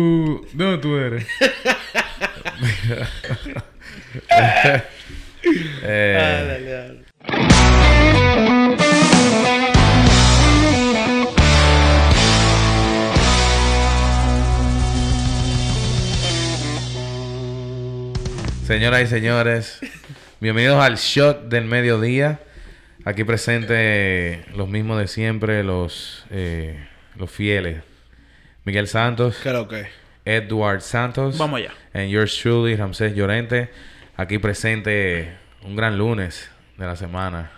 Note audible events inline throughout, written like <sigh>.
¿Dónde tú eres? <laughs> Eh. Señoras y señores, bienvenidos al Shot del Mediodía. Aquí presente los mismos de siempre, los, eh, los fieles. Miguel Santos, ¿Qué lo que? Edward Santos. Vamos allá. And yours truly, Ramsés Llorente. Aquí presente un gran lunes de la semana.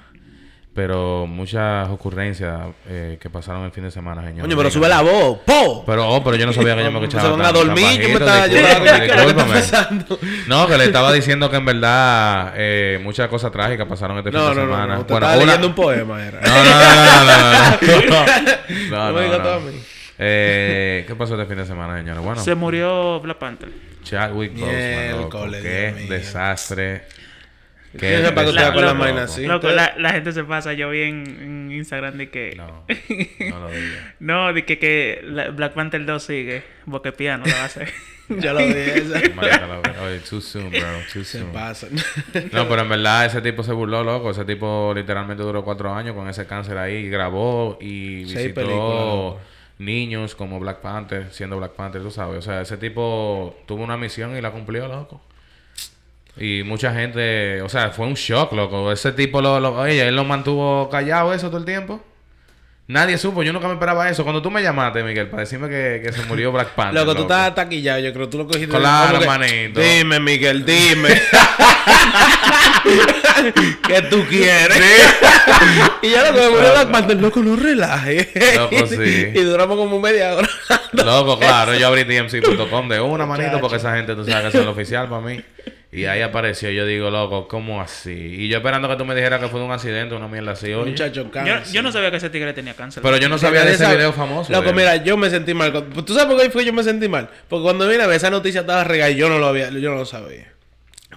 Pero muchas ocurrencias eh, que pasaron el fin de semana, señor. Coño, pero sube la voz. ¡Po! Pero, oh, pero yo no sabía que yo me escuchaba. Se van a dormir. Yo me bajito. estaba... Yo Disculpa- estaba- ¿Qué es lo que está discúlpame. pasando? No, que le estaba diciendo que en verdad eh, muchas cosas trágicas pasaron este fin No, de no, no. semana. no. Te Bueno, estaba una- leyendo un poema, era. No, no, no, no, no, no, no. No, No no, no. a mí. Eh, ¿Qué pasó este fin de semana, señores? Bueno, Se murió Black Panther. Chadwick Boseman, Qué Dios desastre. ¿Quién es para que usted La- con la vaina así? Loco, la, la gente se pasa. Yo vi en, en Instagram de que... No, <laughs> no lo diga. No, de que, que la- Black Panther 2 sigue. Porque piano lo va a hacer. <laughs> Ya lo dije. <laughs> esa. Oye, too soon, bro. Too Se soon. pasa. No, pero en verdad ese tipo se burló, loco. Ese tipo literalmente duró cuatro años con ese cáncer ahí. Grabó y Seis visitó películas, loco. Niños como Black Panther, siendo Black Panther, tú sabes. O sea, ese tipo tuvo una misión y la cumplió, loco. Y mucha gente, o sea, fue un shock, loco. Ese tipo, lo, lo- oye, él lo mantuvo callado eso todo el tiempo. Nadie supo, yo nunca me esperaba eso. Cuando tú me llamaste, Miguel, para decirme que, que se murió Black <laughs> Panther. Loco, tú estás taquillado. Yo creo que tú lo cogiste. Claro, que, manito. Dime, Miguel, dime. <laughs> <laughs> ¿Qué tú quieres? <laughs> y ya lo que me murió Black Panther, loco, no relaje. Loco, <laughs> sí. y duramos como media hora. Loco, claro, yo abrí tmc.com de una manito porque esa gente tú sabes que es el oficial para mí. Y ahí apareció, yo digo, loco, ¿cómo así? Y yo esperando que tú me dijeras que fue de un accidente, una mierda así, oye. Muchacho, yo, cáncer. yo no sabía que ese tigre tenía cáncer. Pero yo no sabía de ese Esa- video famoso. Loco, mira, yo me sentí mal. ¿Tú sabes por qué fue que yo me sentí mal? Porque cuando vine a ver esa noticia estaba regada y yo no lo había, yo no lo sabía.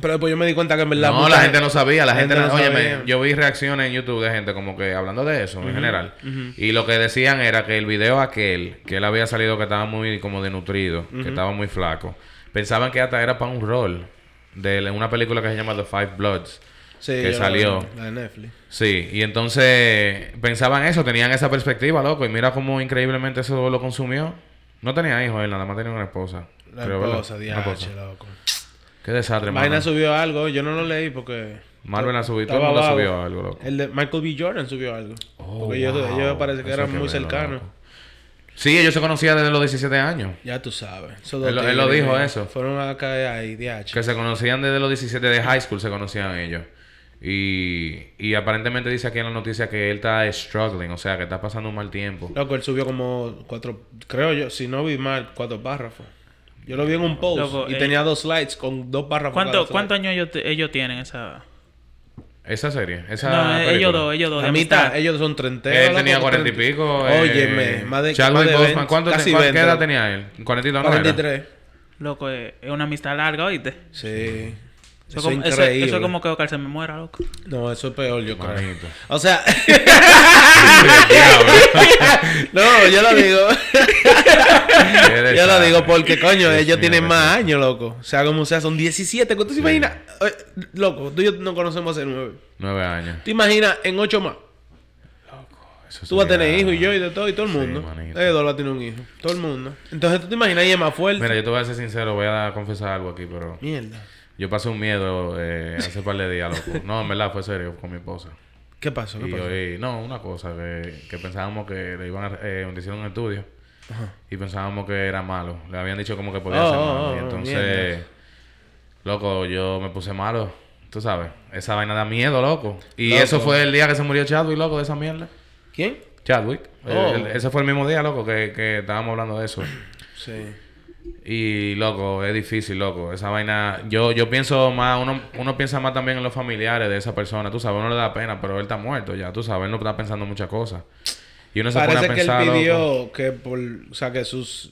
Pero después yo me di cuenta que en verdad. No, la gente no sabía, la gente, no no, óyeme, sabía. yo vi reacciones en YouTube de gente como que hablando de eso en general. Y lo que decían era que el video aquel, que él había salido que estaba muy como denutrido, que estaba muy flaco, pensaban que hasta era para un rol de una película que se llama The Five Bloods. Sí, que salió. La de Netflix. Sí, y entonces pensaban eso, tenían esa perspectiva, loco, y mira cómo increíblemente eso lo consumió. No tenía hijos él, nada más tenía una esposa. La creo, esposa. diache, loco. Qué desastre, Vaina subió algo, yo no lo leí porque. Marvel la subió, todo el mundo subió algo, loco. El de Michael B. Jordan subió algo. Oh, porque wow. ellos parece que Eso eran que muy cercanos. Sí, ellos se conocían desde los 17 años. Ya tú sabes. Él lo- él lo tigres dijo eso. Fueron a caer ahí, diache. Que se conocían desde los 17 de high school, se conocían ellos. Y, y aparentemente dice aquí en la noticia que él está struggling, o sea, que está pasando un mal tiempo. Loco, él subió como cuatro, creo yo, si no vi mal, cuatro párrafos. Yo lo vi en un post Loco, y eh, tenía dos slides con dos párrafos. ¿Cuánto, ¿Cuántos slide. años ellos, te- ellos tienen esa...? Esa serie, esa No, película. ellos dos, ellos dos. de A mitad, amistad. ellos son treinteros. Él tenía cuarenta y pico. eh, Óyeme, más de Chadwick más de Boseman, 20, ¿cuánto te- casi cuál- ¿Qué 20. edad tenía él? 42 no era? 43. Loco, es es una amistad larga, ¿oíste? Sí. Eso, Eso, como, eso, increíble. eso es como que Oscar se me muera, loco. No, eso es peor, yo creo. Manito. O sea, <laughs> no, yo lo digo. Yo lo digo porque, coño, Dios ellos mío, tienen más años, loco. O sea, como sea, son 17. ¿Tú te imaginas? Oye, Loco, tú y yo no conocemos hace nueve. Nueve años. ¿Te imaginas en ocho más? Eso Tú vas a tener hijos y yo y de todo y todo el Sí, mundo. manito. Eduardo va a tener un hijo. Todo el mundo. Entonces tú te imaginas y es más fuerte. Mira, yo te voy a ser sincero, voy a confesar algo aquí, pero Mierda. Yo pasé un miedo eh, hace par de días, loco. No, en verdad fue serio con mi esposa. ¿Qué pasó? ¿Qué Y pasó? hoy, no, una cosa, que, que pensábamos que le iban a eh, hicieron un estudio y pensábamos que era malo. Le habían dicho como que podía Oh, ser oh, malo. oh, y entonces, loco, yo me puse malo. Tú sabes, esa vaina da miedo, loco. Y Loco. eso fue el día que se murió Chadwick, loco, de esa mierda. ¿Quién? Chadwick. Oh. Ese fue el mismo día, loco, que, que estábamos hablando de eso. Sí. Y loco, es difícil, loco. Esa vaina, yo, yo pienso más, uno, uno piensa más también en los familiares de esa persona, tú sabes, uno le da pena, pero él está muerto ya, tú sabes, él no está pensando muchas cosas. Y uno se Parece pone a que él pensar, pidió loco, que por... O sea, que sus...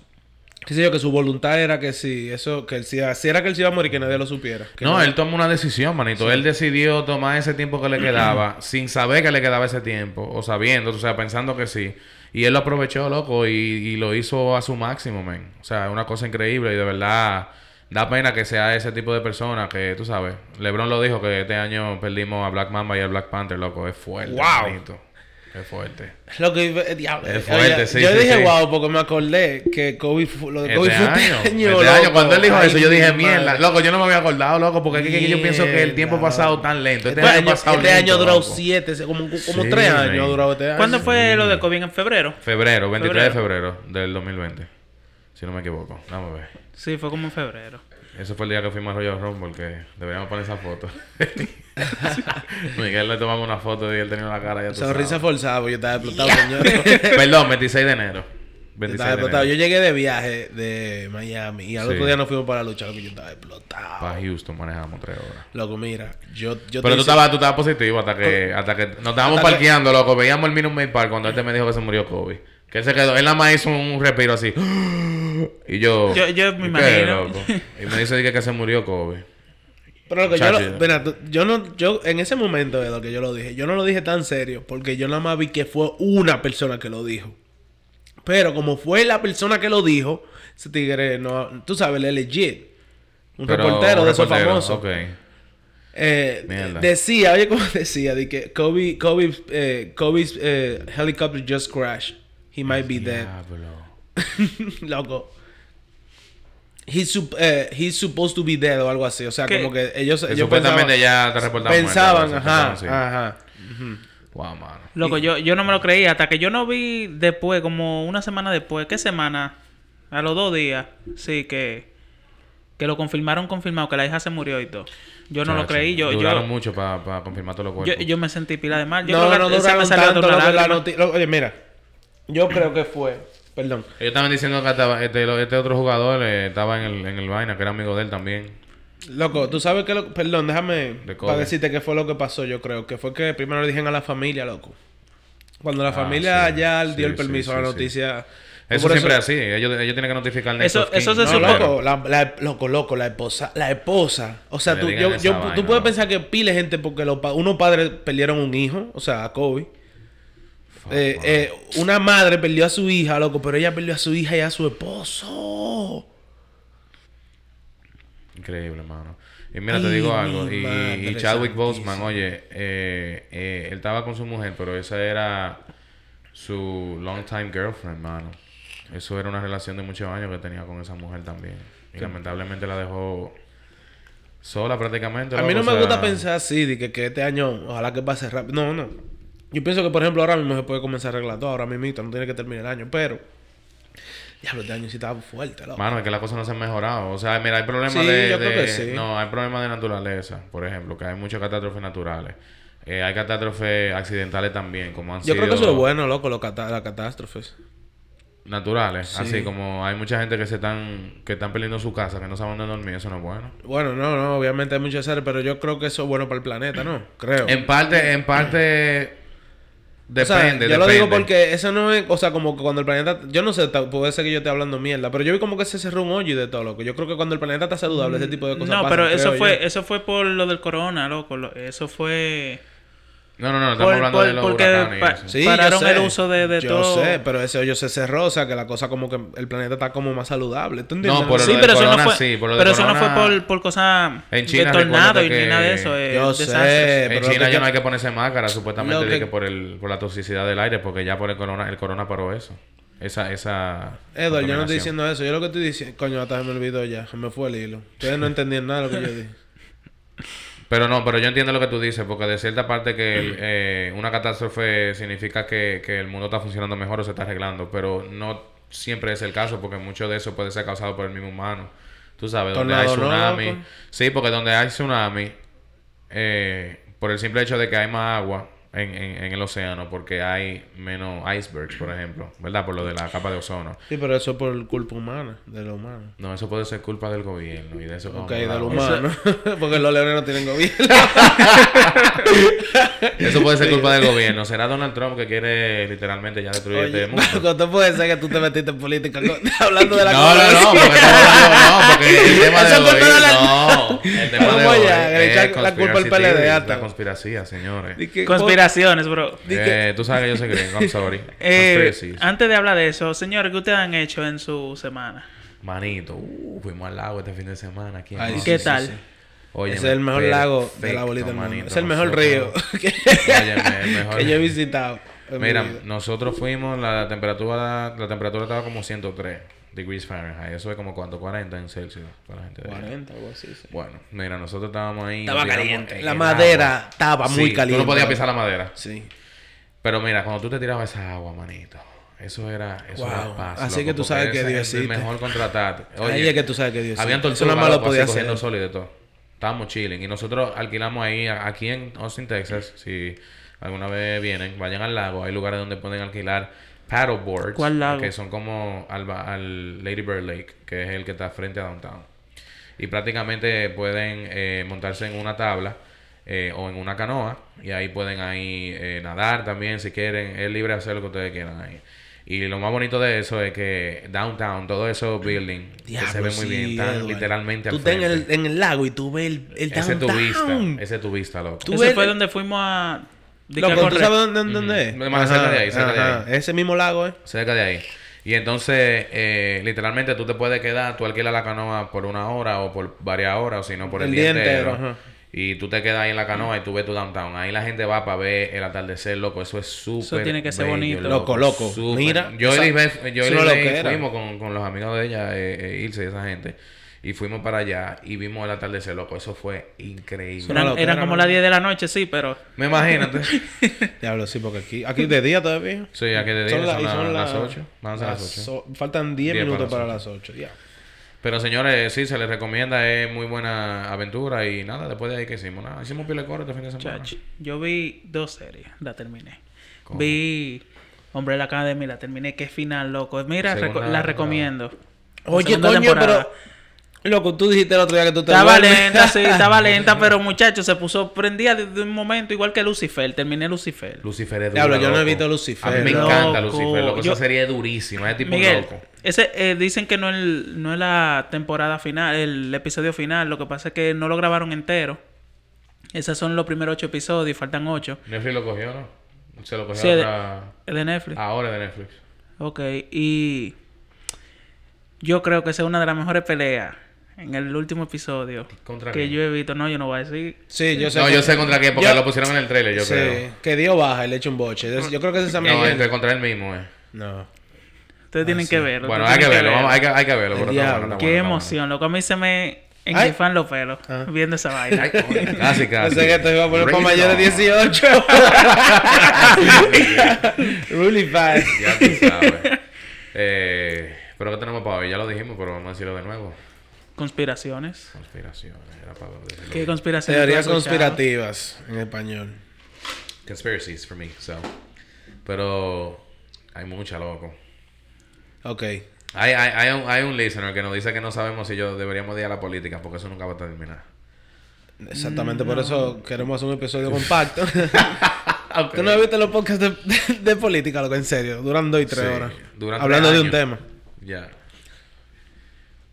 qué sé yo, que su voluntad era que si eso, que él, si, si era que él se iba a morir, que nadie lo supiera. Que No, él tomó una decisión, manito. Él decidió tomar ese tiempo que le <clears throat> quedaba sin saber que le quedaba ese tiempo, o sabiendo, o sea, pensando que sí. Y él lo aprovechó, loco, y, y lo hizo a su máximo, men. O sea, es una cosa increíble y de verdad da pena que sea ese tipo de persona que, tú sabes, LeBron lo dijo que este año perdimos a Black Mamba y a Black Panther, loco, es fuerte. Wow. manito. Es fuerte. Lo que eh, diablo. Es fuerte, Oye, sí, Yo sí, dije sí. wow porque me acordé que Kobe lo de Kobe Este fue <laughs> año, este año. este cuando él dijo Ay, eso, yo dije, mi mierda, loco, yo no me había acordado, loco, porque es que yo pienso que el tiempo ha pasado tan lento. Este, Este, año, pasado este año lento, ha durado loco. siete, como, como Sí, tres años durado este año. ¿Cuándo fue lo de COVID? ¿En febrero? Febrero, 23 de febrero del 2020. Si no me equivoco. Dame a ver. Sí, fue como en febrero. Ese fue el día que fuimos a Royal Rumble, que deberíamos poner esa foto. <laughs> Miguel le tomamos una foto y él tenía la cara ya Sonrisa forzada, porque yo estaba explotado, señor. <laughs> Perdón, 26 de enero. Yo 26 estaba de explotado. enero. Yo llegué de viaje de Miami y al Sí. otro día nos fuimos para la lucha, loco. Yo estaba explotado. Para Houston manejamos tres horas. Loco, mira, yo, yo Pero te tú hice- estabas, tú estabas positivo hasta que, hasta que nos estábamos Hasta que- parqueando, loco. Veíamos el Minute Maid Park cuando este me dijo que se murió Kobe. Que él se quedó, él nada más hizo un respiro así. <gasps> Y yo. Yo- yo me ¿y qué, imagino. Y me dice dije, que se murió Kobe. Pero loco, yo, Chacho. lo- mira, tú- yo no, yo en ese momento de lo que yo lo dije, yo no lo dije tan serio porque yo nada más vi que fue una persona que lo dijo. Pero como fue la persona que lo dijo, ese tigre no, tú sabes, él es legit. Un Pero, reportero un de esos famosos. Ok. Eh, Mierda. decía, oye, como <laughs> decía, de que Kobe, Kobe, eh, Kobe's eh, helicopter just crashed. He might be dead. <laughs> Loco. He's, sup- eh, he's supposed to be dead o algo así. O sea, ¿Qué? como que ellos, Que ellos supuestamente pensaban, ya te reportaron pensaban, muerto, ajá, sí. ajá. Wow, mano. Loco, yo, yo no me lo creía hasta que yo no vi después, como una semana después. ¿Qué semana? A los dos días. Sí, que, que lo confirmaron, confirmado, que la hija se murió y todo. Yo no lo Chacho, creí. Yo, Duraron yo, mucho para confirmar todos los yo, cuerpos. yo me sentí pila de mal. Yo no, creo no que se duraron me salió tanto. otra la lo- oye, mira. Yo creo que fue. Perdón. Ellos estaban diciendo que estaba, este, lo- este otro jugador eh, estaba en el, en el vaina, que era amigo de él también. Loco, tú sabes que lo... Perdón, déjame De para decirte qué fue lo que pasó, yo creo. Que fue que primero le dijeron a la familia, loco. Cuando la Ah, familia sí, ya sí, dio el sí, permiso a la sí. noticia... Eso siempre es así. Ellos, ellos tienen que notificar Eso- eso se No, supo- loco, la, la- loco, loco, la esposa, la esposa. O sea, tú, yo, yo- esa tú vaina, puedes loco. pensar que pile gente porque los pa- unos padres perdieron un hijo, o sea, a Kobe. Eh, eh, una madre perdió a su hija, loco, pero ella perdió a su hija y a su esposo. Increíble, hermano. Y mira, te digo algo. Y, Chadwick. Boseman, oye, eh, él estaba con su mujer, pero esa era su long time girlfriend, hermano. Eso era una relación de muchos años que tenía con esa mujer también. Y lamentablemente la dejó sola prácticamente. A mí no o me sea, gusta pensar así, de que, que este año, ojalá que pase rápido. No, no. Yo pienso que, por ejemplo, ahora mismo se puede comenzar a arreglar todo, ahora mismo, no tiene que terminar el año, pero. Diablo, este año sí estaba fuerte, loco. Mano, es que las cosas no se han mejorado. O sea, mira, hay problemas Sí, de, yo creo que sí. No, hay problemas de naturaleza, por ejemplo, que hay muchas catástrofes naturales. Eh, hay catástrofes accidentales también, como han Yo sido... creo que eso es bueno, loco, lo cata- las catástrofes. naturales. Sí. Así como hay mucha gente que se están que están perdiendo su casa, que no saben dónde dormir, eso no es bueno. Bueno, no, no, obviamente hay muchas series, pero yo creo que eso es bueno para el planeta, ¿no? Creo. En parte, en parte O sea, depende, yo lo digo depende. porque eso no es, o sea, como que cuando el planeta, yo no sé, puede ser que yo esté hablando mierda, pero yo vi como que se cerró un hoyo y de todo, loco. Yo creo que cuando el planeta está saludable, ese tipo de cosas No, pasan, pero eso fue, yo. eso fue por lo del corona, loco. lo- Eso fue... No, no, no, estamos por- hablando por- de los porque pa-. Sí, pararon yo sé. el uso de- de yo todo. sé, pero ese hoyo se cerró, o sea, que la cosa como que el planeta está como más saludable. ¿Tú entiendes? No, por lo Sí, pero eso no fue, sí, por lo pero eso no fue por, por cosas En China, de tornado y ni nada de eso. eh, Yo sé, desastres. En pero China ya no hay que ponerse máscara, supuestamente, que- que por, el, por la toxicidad del aire, porque ya por el corona, el corona paró eso. Esa, esa... Edward, yo no estoy diciendo eso. Yo lo que estoy diciendo... Coño, hasta se me olvidó ya. Se me fue el hilo. Ustedes no <laughs> entendían nada de lo que yo dije. Pero no, pero yo entiendo lo que tú dices, porque de cierta parte que el, <clears throat> eh, una catástrofe significa que, que el mundo está funcionando mejor o se está arreglando, pero no siempre es el caso, porque mucho de eso puede ser causado por el mismo humano. Tú sabes, donde hay Tornado, ¿no, tsunami. loco? sí, porque donde hay tsunami, eh, por el simple hecho de que hay más agua en, en, en el océano, porque hay menos icebergs, por ejemplo, ¿verdad? Por lo de la capa de ozono. Sí, pero eso es por culpa humana, de lo humano. No, eso puede ser culpa del gobierno y de eso... Ok, de lo humano. <laughs> Porque los leones no tienen gobierno. <laughs> Eso puede ser culpa del gobierno. Será Donald Trump que quiere literalmente ya destruir Oye, este mundo. <laughs> Puedes ser que tú te metiste en política hablando de la No, no, no, porque hablando, no, porque el tema toda la- no, el tema ya, es- es echan la culpa al conspiracy PLD theory, hasta. La conspiración, señores. Que- Conspiraciones, bro. Eh, tú sabes que yo soy gringo, I'm sorry. <laughs> Eh, antes de hablar de eso, señores, ¿qué ustedes han hecho en su semana? Manito, uh, fuimos al lago este fin de semana. Aquí en Ay, ¿Y Austin. qué sí, tal? sí. Es el mejor lago de la bolita del mundo. manito. Es el mejor río <laughs> que, Óyeme, el mejor. que yo he visitado. Mira, nosotros fuimos, la temperatura la temperatura estaba como 103 degrees Fahrenheit. Eso es como cuánto, 40 en Celsius para la gente de allá. 40, algo así. sí. Bueno, mira, nosotros estábamos ahí. Estaba caliente. en La madera agua. estaba muy Sí, caliente. Tú no podías pisar la madera. Sí. Pero mira, cuando tú te tirabas esa agua, manito, eso era, eso era paz. Así loco, que tú sabes que Dios es mejor contratarte. Ahí es que tú sabes que Dios Habían tortugas, Eso nada más lo podía hacer. cogiendo sol y de todo. Estábamos chilling. Y nosotros alquilamos ahí, aquí en Austin, Texas. Si alguna vez vienen, vayan al lago. Hay lugares donde pueden alquilar paddleboards. ¿Cuál lago? Que son como al, ba- al Lady Bird Lake, que es el que está frente a Downtown. Y prácticamente pueden eh, montarse en una tabla eh, o en una canoa. Y ahí pueden ahí eh, nadar también si quieren. Es libre de hacer lo que ustedes quieran ahí. Y lo más bonito de eso es que downtown, todo eso building, que se ve muy sí, bien, están Edward. literalmente Tú al estás en el, en el lago y tú ves el, el Ese es tu vista, downtown. ese es tu vista, loco. Tú Ese fue donde fuimos a... Loco, ¿tú sabes dónde, dónde es? Más cerca de ahí, cerca de ahí. Ese mismo lago, ¿eh? Cerca de ahí. Y entonces, eh, literalmente tú te puedes quedar, tú alquilas la canoa por una hora o por varias horas, o si no por el, día, entero. ajá. Y tú te quedas ahí en la canoa y tú ves tu downtown. Ahí la gente va para ver el atardecer, loco. Eso es súper. tiene que ser bello, bonito. Loco, loco. súper. Mira, Yo y Lisbeth- yo y Lisbeth fuimos con, con los amigos de ella, eh, eh, Ilse y esa gente. Y fuimos para allá y vimos el atardecer, loco. Eso fue increíble. Una Eran, loquera, eran como las 10 de la noche, sí, pero... Me imagínate. <laughs> Diablo, sí, porque aquí, aquí de día todavía. sí, aquí de día son, la- y la- son las la- 8. Van a ser las 8. so- faltan 10 Diez minutos para para las las 8. Ya. Pero señores, sí, se les recomienda, es muy buena aventura y nada, después de ahí que hicimos, nada, hicimos pile corto este fin de semana. Chach, yo vi dos series, la terminé. ¿Cómo? Vi Hombre de la Academia, la terminé. Qué final, loco. Mira, reco- la recomiendo. Oye, coño, temporada. pero. Loco, tú dijiste el otro día que tú te Estaba duermes. lenta, sí, <laughs> estaba lenta, pero muchachos, se puso prendida de, de un momento, igual que Lucifer. Terminé Lucifer. Lucifer es duro, Diablo, yo no he visto Lucifer, A mí me loco. encanta Lucifer, loco. Yo- Esa serie es durísima, es tipo Miguel, loco. ese eh, dicen que no es, el- no es la temporada final, el episodio final. Lo que pasa es que no lo grabaron entero. Esos son los primeros ocho episodios faltan ocho. Netflix lo cogió, ¿no? Se lo cogió Sí, de- ahora, Es de Netflix. ahora de Netflix. Ok, y yo creo que esa es una de las mejores peleas en el último episodio ¿Contra que quién? yo he visto. No, yo no voy a decir. Sí, yo sé. No, que- yo sé contra qué, porque Yo- lo pusieron en el trailer, yo sí, creo. que Dios baja y le echa un boche. Yo creo que ese es San No, Miguel. entre contra él mismo, eh. No. Ustedes tienen sí. que verlo. Bueno, hay que verlo, vamos, hay que, hay que verlo. Diablo. bueno, Qué bueno, emoción, loco. A mí se me Ay. engrifan los pelos Ah. viendo esa vaina. Ay, coño, casi, casi. Pensé que te iba a poner para mayores de on. 18. really fast. Ya tú sabes. Eh, pero ¿qué tenemos para hoy? Ya lo dijimos, pero vamos a decirlo de nuevo. Conspiraciones. Conspiraciones. Era para decirlo. ¿Qué conspiraciones? Teorías conspirativas en español. Conspiracies for me, so. Pero hay mucha, loco. Ok. Hay, hay, hay, un, hay un listener que nos dice que no sabemos si yo deberíamos ir a la política porque eso nunca va a terminar. Exactamente por eso queremos hacer un episodio compacto. <laughs> <laughs> Ok. ¿Tú no has visto los podcasts de, de, de política, loco? En serio. Duran dos y tres Sí, horas. duran Hablando de un tema. Ya.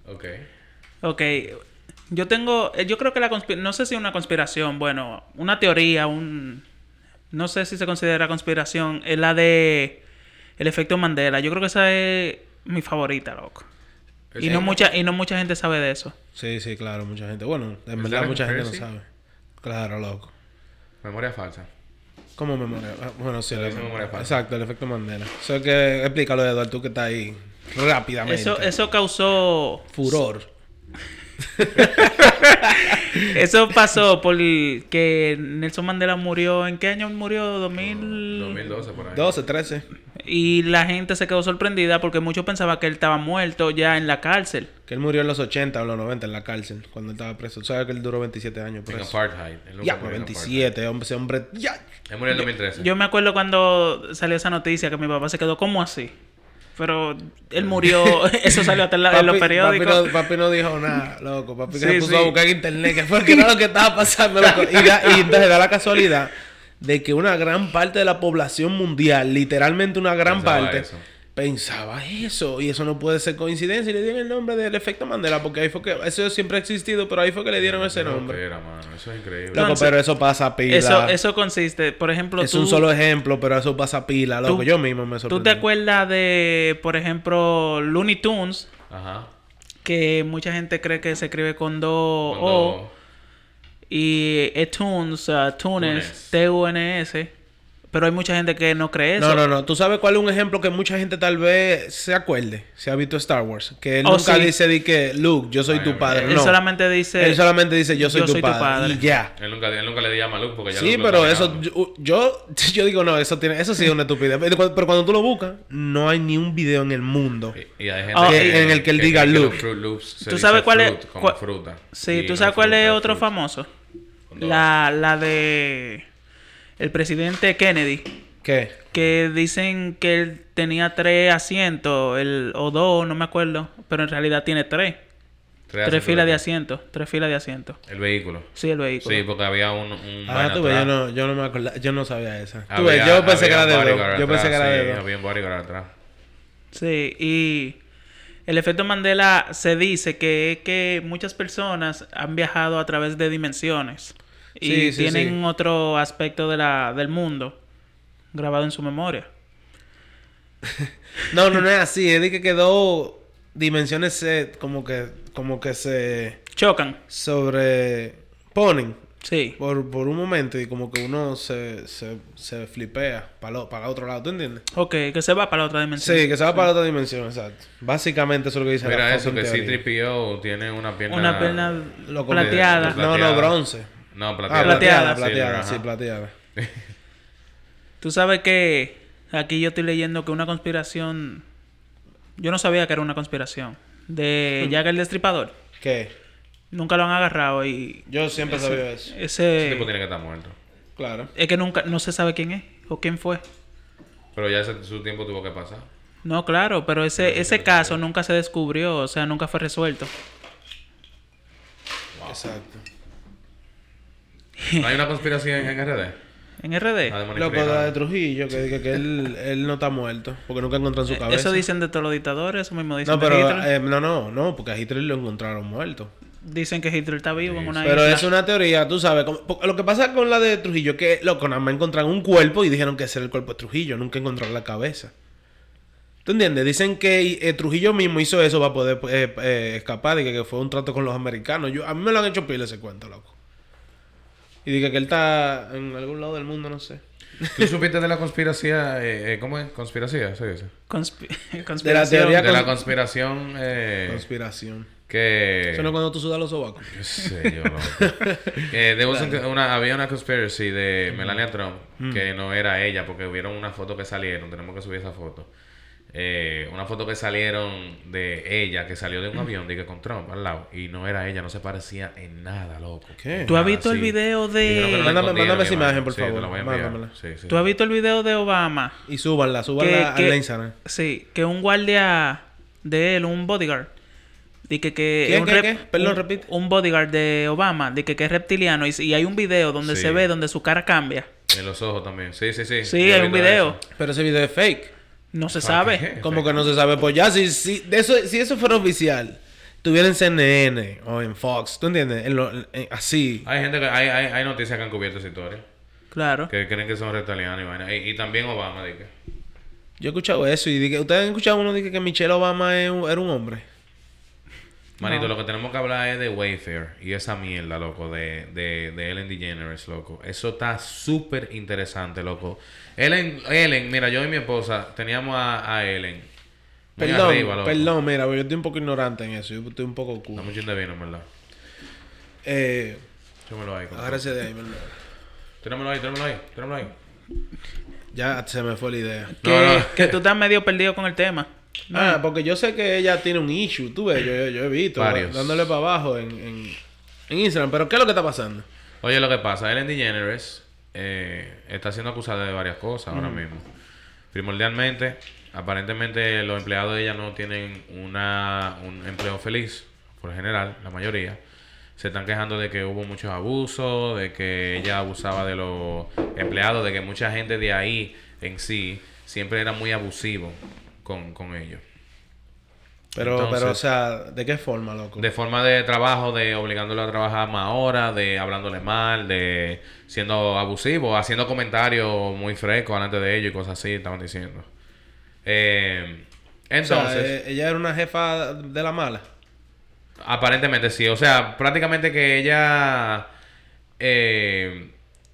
Ok. Ok. Yo tengo... eh, Yo creo que la conspiración... No sé si una conspiración, bueno, una teoría, un... No sé si se considera conspiración. Es la de... El efecto Mandela. Yo creo que esa es mi favorita, loco. Y no, mucha, y no mucha gente sabe de eso. Sí, sí, claro, mucha gente. Bueno, en ¿Es verdad mucha gente no sabe. Claro, loco. Memoria falsa. ¿Cómo memoria? Ah, Bueno, sí, el- memoria falsa. exacto, el efecto Mandela. Eso que explícalo, Eduardo, tú que estás ahí rápidamente. Eso, eso causó... Furor. <laughs> Eso pasó por que Nelson Mandela murió. ¿En qué año murió? 2000. 2012 por ahí. 12, 13. Y la gente se quedó sorprendida porque muchos pensaban que él estaba muerto ya en la cárcel. Que él murió en los 80 o los 90 en la cárcel, cuando él estaba preso. Sabes que él duró 27 años En preso. apartheid. Él nunca Ya, murió en 27, hombre, ese hombre. Ya. apartheid. Él murió en 2013. Yo me acuerdo cuando salió esa noticia que mi papá se quedó como así. Pero él murió, <laughs> eso salió hasta en, la- en los periódicos. Papi no, papi no dijo nada, loco. Papi Sí, se puso sí. a buscar en internet, que fue que era lo que estaba pasando, loco. Y, da- y entonces da la casualidad de que una gran parte de la población mundial, literalmente una gran Pensaba parte, eso. Pensaba eso. Y eso no puede ser coincidencia. Y le dieron el nombre del efecto Mandela. Porque ahí fue que. Eso siempre ha existido, pero ahí fue que le dieron ese nombre. era, mano. Eso es increíble. Loco, Entonces, pero eso pasa pila. Eso, eso consiste, por ejemplo, es tú, un solo ejemplo, pero eso pasa pila, loco. tú- Yo mismo me ¿tú sorprendí. te acuerdas de, por ejemplo, Looney Tunes? Ajá. Que mucha gente cree que se escribe con dos Cuando- O. Y es Tunes, uh, Tunes, Tunes. T-U-N-S. Pero hay mucha gente que no cree eso. No, no, no. ¿Tú sabes cuál es un ejemplo que mucha gente tal vez se acuerde? Se ha visto Star Wars. Que él Oh, nunca sí. dice de que, Luke, yo soy Ay, tu padre. Él no. solamente dice... Él solamente dice, yo soy, Yo tu, soy tu padre. padre. Y ya. Él nunca, él nunca le llama a Luke porque ya Sí, Luke pero eso, yo, yo, <laughs> yo digo, no, eso tiene, eso sí es una estupidez. Pero cu- pero cuando tú lo buscas, no hay ni un video en el mundo. Y, y hay gente Ah, que, en el que él diga Luke. Fruit Loops se ¿Tú dice sabes cuál es- fruit, fruta. Sí, ¿tú no sabes cuál es otro famoso? La, la de... El presidente Kennedy. ¿Qué? Que dicen que él tenía tres asientos, el, o dos, no me acuerdo. Pero en realidad tiene tres. Tres filas de asientos. Tres filas de asientos. El vehículo. Sí, el vehículo. Sí, porque había un, un Ah, tú ves, yo no, yo no me acordaba, yo no sabía esa. Tú ves, yo pensé que era de dos. Yo pensé que era de dos. Había un bodyguard atrás. Sí, y el efecto Mandela se dice que es que muchas personas han viajado a través de dimensiones y Sí, sí, tienen sí. otro aspecto de la, del mundo grabado en su memoria. <laughs> No, no, no es así. Es de que quedó dimensiones se, como que, como que se Chocan, sobreponen sí. por, por un momento y como que uno se, se, se flipea para para el otro lado, ¿tú entiendes? Ok, que se va para la otra dimensión. Sí, que se va para la otra dimensión, exacto. Básicamente eso es lo que dice Mira la eso, que teoría. C-3PO tiene una pierna... Una pierna Loco, plateada. No, no, bronce. No, Ah, plateada. plateada, Plateada. plateada, sí, plateada. <laughs> Tú sabes que aquí yo estoy leyendo que una conspiración... Yo no sabía que era una conspiración. De Hmm. Jack el Destripador. ¿Qué? Nunca lo han agarrado y... Yo siempre sabía eso. Ese Ese... tipo tiene que estar muerto. Claro. Es que nunca... No se sabe quién es o quién fue. Pero ya ese, su tiempo tuvo que pasar. No, claro, pero ese, ese caso nunca se descubrió, o sea, nunca fue resuelto. Exacto. ¿No hay una conspiración en RD? En RD. De Loco, de Trujillo, que, que, que él, él no está muerto, porque nunca encontraron su cabeza. Eh, Eso dicen de todos los dictadores, eso mismo dicen No, de pero Hitler. eh, no, no, no, porque a Hitler lo encontraron muerto. Dicen que Hitler está vivo en una Pero isla. es una teoría, tú sabes. como- lo que pasa con la de Trujillo es que, loco, nada más encontraron un cuerpo y dijeron que ese era el cuerpo de Trujillo, nunca encontraron la cabeza. ¿Tú entiendes? Dicen que eh, Trujillo mismo hizo eso para poder eh, eh, escapar y que, que fue un trato con los americanos. Yo, a mí me lo han hecho pila ese cuento, loco. Y dije que él está en algún lado del mundo, no sé. ¿Tú supiste de la conspiración? Eh, eh, ¿Cómo es? ¿Conspiración? ¿Se dice? Conspi- <laughs> De la conspiración. teoría- De la cons- conspiración... Eh, Conspiración. que... Eso no es cuando tú sudas los sobacos. ¿Qué sé yo, loco? Eh, there was a- una, había una conspiracy de Melania Trump que no era ella porque hubieron una foto que salieron, tenemos que subir esa foto. Eh, una foto que salieron de ella que salió de un avión dije, con Trump al lado y no era ella, no se parecía en nada, loco. ¿Qué? ¿Tú has visto el video de... Mándame- mándame esa imagen, por Sí, te favor. la voy a enviar. Mándamela. Sí, sí. ¿Tú has visto el video de Obama? Y súbanla, súbanla Que- al que- Instagram. Sí, que un guardia de él, un bodyguard, de que, que ¿Quién, un qué, rep- qué? Perdón, un- repite. Un bodyguard de Obama, de que, que es reptiliano y, y hay un video donde Sí. se ve donde su cara cambia. En los ojos también. Sí, sí, sí. Sí, hay un video. eso. Pero ese video es fake. No se sabe. Como que no se sabe, pues ya, si, si, de eso, si eso fuera oficial, tuviera en CNN o en Fox, ¿tú entiendes? En lo- en- así. Hay gente que... Hay, hay, hay noticias que han cubierto esa historia. Claro. Que creen que son reptilianos y vaina. Y, y también Obama, dije. Yo he escuchado eso y dije, ¿ustedes han escuchado uno de que, Michelle Obama era un hombre? Manito, No. lo que tenemos que hablar es de Wayfair y esa mierda, loco, de, de, de Ellen DeGeneres, loco. Eso está súper interesante, loco. Ellen, Ellen, mira, yo y mi esposa teníamos a, a Ellen. Muy Perdón, arriba, loco. perdón, mira, yo estoy un poco ignorante en eso, yo estoy un poco Está cool. mucho de vino, en verdad. Eh, Témelo ahí. agárrese de ahí, ¿verdad? Ahí, témelo ahí, témelo ahí. Ya se me fue la idea. Que, No, no. que tú estás medio perdido con el tema. Ah, porque yo sé que ella tiene un issue, tú ves, yo, yo, yo he visto, Varios. dándole para abajo en, en, en Instagram, pero ¿qué es lo que está pasando? Oye, lo que pasa, Ellen DeGeneres eh, está siendo acusada de varias cosas ahora mismo. Primordialmente, aparentemente los empleados de ella no tienen una, un empleo feliz, por general, la mayoría. Se están quejando de que hubo muchos abusos, de que ella abusaba de los empleados, de que mucha gente de ahí en sí siempre era muy abusivo con, con ellos. Pero, Entonces- pero, o sea, ¿de qué forma, loco? De forma de trabajo, de obligándolo a trabajar más horas, de hablándole mal, de siendo abusivo, haciendo comentarios muy frescos delante de ellos y cosas así, estaban diciendo. Eh, o sea, entonces, eh, ella era una jefa de la mala. aparentemente sí. O sea, prácticamente que ella... eh,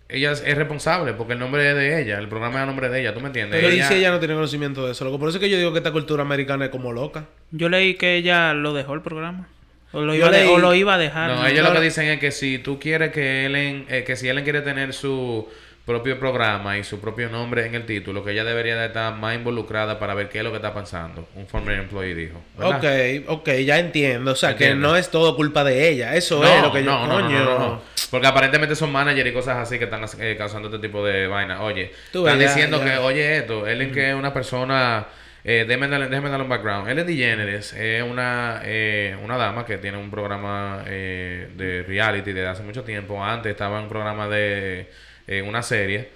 ella es, es responsable porque el nombre es de ella, el programa es a nombre de ella, ¿tú me entiendes? Pero ¿y Ella- si ella no tiene conocimiento de eso, loco? Por eso es que yo digo que esta cultura americana es como loca. Yo leí que ella lo dejó el programa. O lo Yo iba, de- o lo iba a dejar. No, ¿no? ellos lo que dicen es que si tú quieres que Ellen, eh, que si Ellen quiere tener su propio programa y su propio nombre en el título, que ella debería de estar más involucrada para ver qué es lo que está pasando. Un former employee dijo. ¿verdad? Ok, ok, ya entiendo. O sea, que no es todo culpa de ella. Eso No, es lo que yo... no, no, no, coño. no, no. Porque aparentemente son managers y cosas así que están eh, causando este tipo de vaina. Oye, Tú están ves, diciendo ya. que, oye, esto, Ellen que es una persona... Eh, déjame, darle, déjame darle un background. Ellen DeGeneres es una, eh, una dama que tiene un programa eh, de reality desde hace mucho tiempo. Antes estaba en un programa de eh, una serie,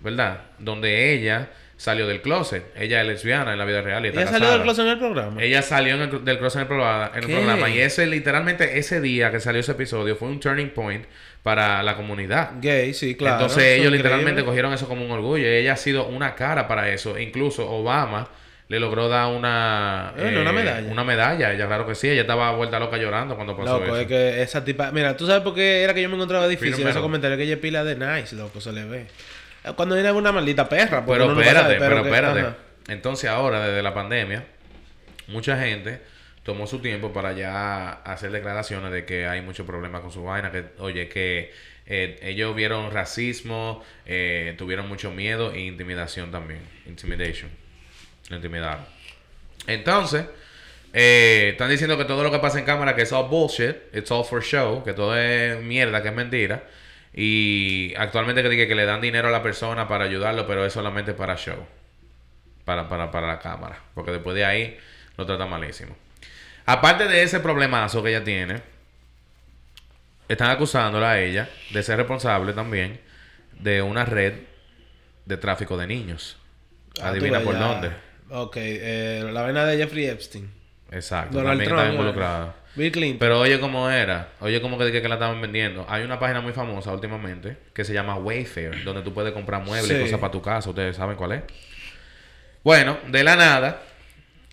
¿verdad? Donde ella salió del closet. Ella es lesbiana en la vida real y ¿Ella salió casada. del closet en el programa? Ella salió en el- del cross en el, programa, en el ¿Qué? programa y ese literalmente ese día que salió ese episodio fue un turning point para la comunidad. Gay, sí, claro. Entonces ellos literalmente cogieron eso como un orgullo. Ella ha sido una cara para eso. Incluso Obama le logró dar una Bueno, una medalla. Una medalla. Ella, claro que sí. Ella estaba vuelta loca llorando cuando pasó Loco, eso. es que esa tipa... Mira, ¿tú sabes por qué era que yo me encontraba difícil Freedom ese comentario? Que ella pila de nice, loco, se le ve. Cuando viene una maldita perra. Pero espérate, pero que- espérate. ajá. Entonces ahora, desde la pandemia, mucha gente tomó su tiempo para ya hacer declaraciones de que hay muchos problemas con su vaina, que, oye, que eh, ellos vieron racismo, eh, tuvieron mucho miedo e intimidación también. Intimidation. Lo intimidaron. Entonces, eh, están diciendo que todo lo que pasa en cámara que es all bullshit, it's all for show, que todo es mierda, que es mentira. Y actualmente que dice que le dan dinero a la persona para ayudarlo, pero es solamente para show. Para, para, para la cámara. Porque después de ahí lo trata malísimo. Aparte de ese problemazo que ella tiene, están acusándola a ella de ser responsable también de una red de tráfico de niños. Ah, Adivina por ya. dónde. Ok, eh, la vaina de Jeffrey Epstein. Exacto. Donald también Trump, ¿no? involucrada. Bill Clinton. Pero oye cómo era. Oye cómo que, dije que la estaban vendiendo. Hay una página muy famosa últimamente que se llama Wayfair, donde tú puedes comprar muebles y Sí. cosas para tu casa. Ustedes saben cuál es. Bueno, de la nada,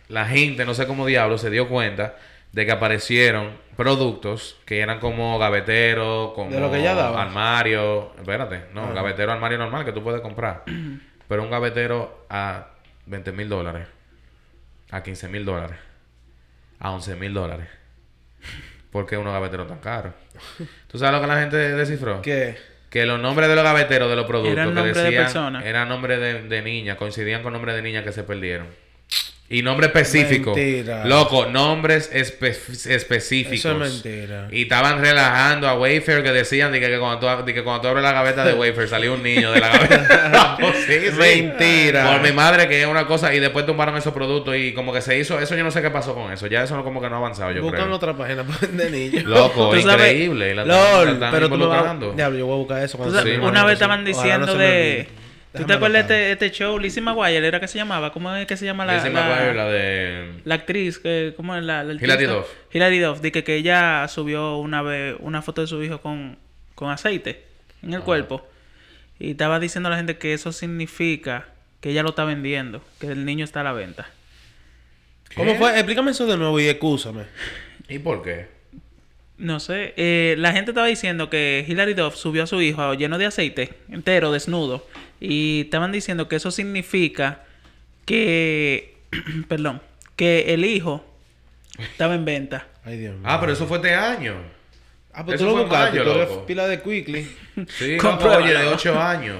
la gente, no sé cómo diablo, se dio cuenta de que aparecieron productos que eran como gaveteros, como De lo que daba. armario. Espérate, no, Ajá. gavetero armario normal que tú puedes comprar. <clears throat> Pero un gavetero a 20 mil dólares, a 15 mil dólares, a 11 mil dólares. ¿Por qué unos gaveteros tan caros? ¿Tú sabes lo que la gente descifró? ¿Qué? Que los nombres de los gaveteros de los productos Eran que nombres de decían personas. eran nombres de, de niñas, coincidían con nombres de niñas que se perdieron. Y nombres específicos. Mentira. Loco, nombres espe- específicos. Eso es mentira. Y estaban relajando a Wayfair que decían de que, que cuando tú, de que cuando tú abres la gaveta de Wayfair salió un niño de la gaveta. <laughs> <laughs> Sí, sí. Mentira. Por mi madre que es una cosa y después tumbaron esos productos y como que se hizo, eso yo no sé qué pasó con eso. Ya eso no- como que no ha avanzado, yo Buscan creo. otra página vender niños. Loco, Tú sabes- increíble. y la LOL, están pero tú vas... Diablo, yo voy a buscar eso. Cuando Sí, una vez estaban Ojalá no diciendo me de... ¿Tú te acuerdas de este, este show? Lizzie McGuire era que se llamaba. ¿Cómo es que se llama la, Lizzie la, McGuire, la de... la actriz? Que, ¿Cómo es la, la Hilary? Duff. Hilary Duff. De que, que ella subió una vez una foto de su hijo con, con aceite en el cuerpo. Y estaba diciendo a la gente que eso significa que ella lo está vendiendo. Que el niño está a la venta. ¿Cómo fue? Explícame eso de nuevo y excúsame. ¿Y por qué? No sé, eh, la gente estaba diciendo que Hilary Duff subió a su hijo lleno de aceite, entero, desnudo, y estaban diciendo que eso significa que, <clears throat> perdón, que el hijo estaba en venta. Ay, Dios mío. Ah, pero eso fue este año. Ah, pues eso tú lo buscaste. mayo, Tú eres pila de Quickly. <laughs> Sí, Compruébalo. loco, oye, de 8 años.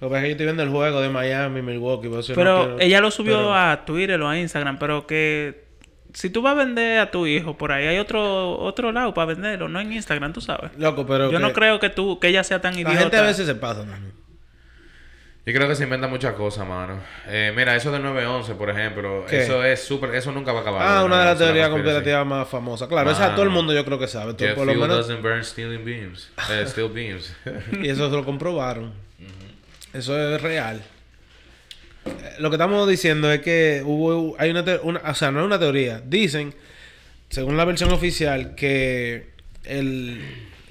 Lo que pasa es que yo estoy viendo el juego de Miami, Milwaukee. no Pero quiero- ella lo subió pero- a Twitter o a Instagram, pero que si tú vas a vender a tu hijo por ahí, hay otro otro lado para venderlo, no en Instagram, tú sabes. Loco, pero. Yo no creo que tú que ella sea tan La idiota. gente a veces se pasa también. Yo creo que se inventan muchas cosas, mano. Eh, mira, eso del 911, por ejemplo. ¿Qué? Eso es súper... Eso nunca va a acabar. Ah, una de las 911, la teorías conspirativas más famosas. Claro, esa todo el mundo yo creo que sabe. Por lo menos. doesn't burn steel beams. Eh, <laughs> steel beams. Y eso se lo comprobaron. Eso es real. Lo que estamos diciendo es que hubo, hay una, una- o sea, no es una teoría. Dicen, según la versión oficial, que el,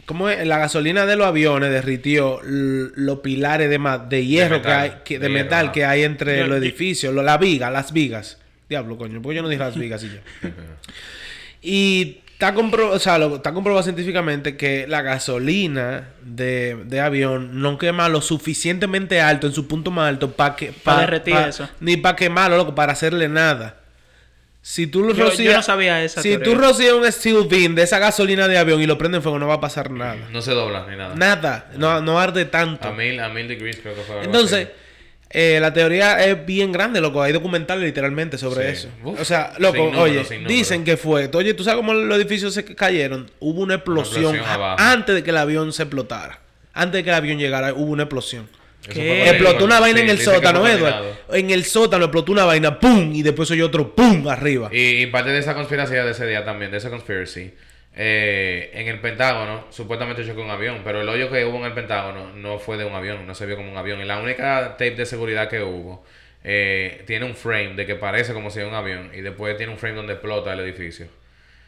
¿cómo es? La gasolina de los aviones derritió los pilares de, de hierro que metal, hay, que- de, de metal que hay entre Yo- los edificios, lo- la viga, las vigas. Diablo, coño, porque yo no dije las vigas y yo. <laughs> Y está, compro o sea, lo- está comprobado científicamente que la gasolina de, de avión no quema lo suficientemente alto, en su punto más alto, para que... Pa derretir eso. Ni para quemarlo, loco, para hacerle nada. Si tú lo Yo- yo rocías... no sabía esa Si teoría. tú rocías un steel beam de esa gasolina de avión y lo prendes en fuego, no va a pasar nada. No se dobla ni nada. Nada. No, no arde tanto. A mil, a mil degrees creo que fue. algo Entonces, eh, la teoría es bien grande, loco. Hay documentales literalmente sobre Sí. eso. Uf. O sea, loco, número, oye, dicen que fue. Oye, ¿tú sabes cómo los edificios se cayeron? Hubo una explosión, explosión a- abajo. antes de que el avión se explotara. Antes de que el avión llegara, hubo una explosión. Explotó el- una vaina en el sótano, Edward. En el sótano explotó una vaina, ¡pum! Y después oyó otro ¡pum! arriba. Y, y parte de esa conspiración de ese día también, de esa conspiracy, eh, en el Pentágono supuestamente chocó un avión, pero el hoyo que hubo en el Pentágono no fue de un avión, no se vio como un avión. Y la única tape de seguridad que hubo eh, tiene un frame de que parece como si era un avión y después tiene un frame donde explota el edificio.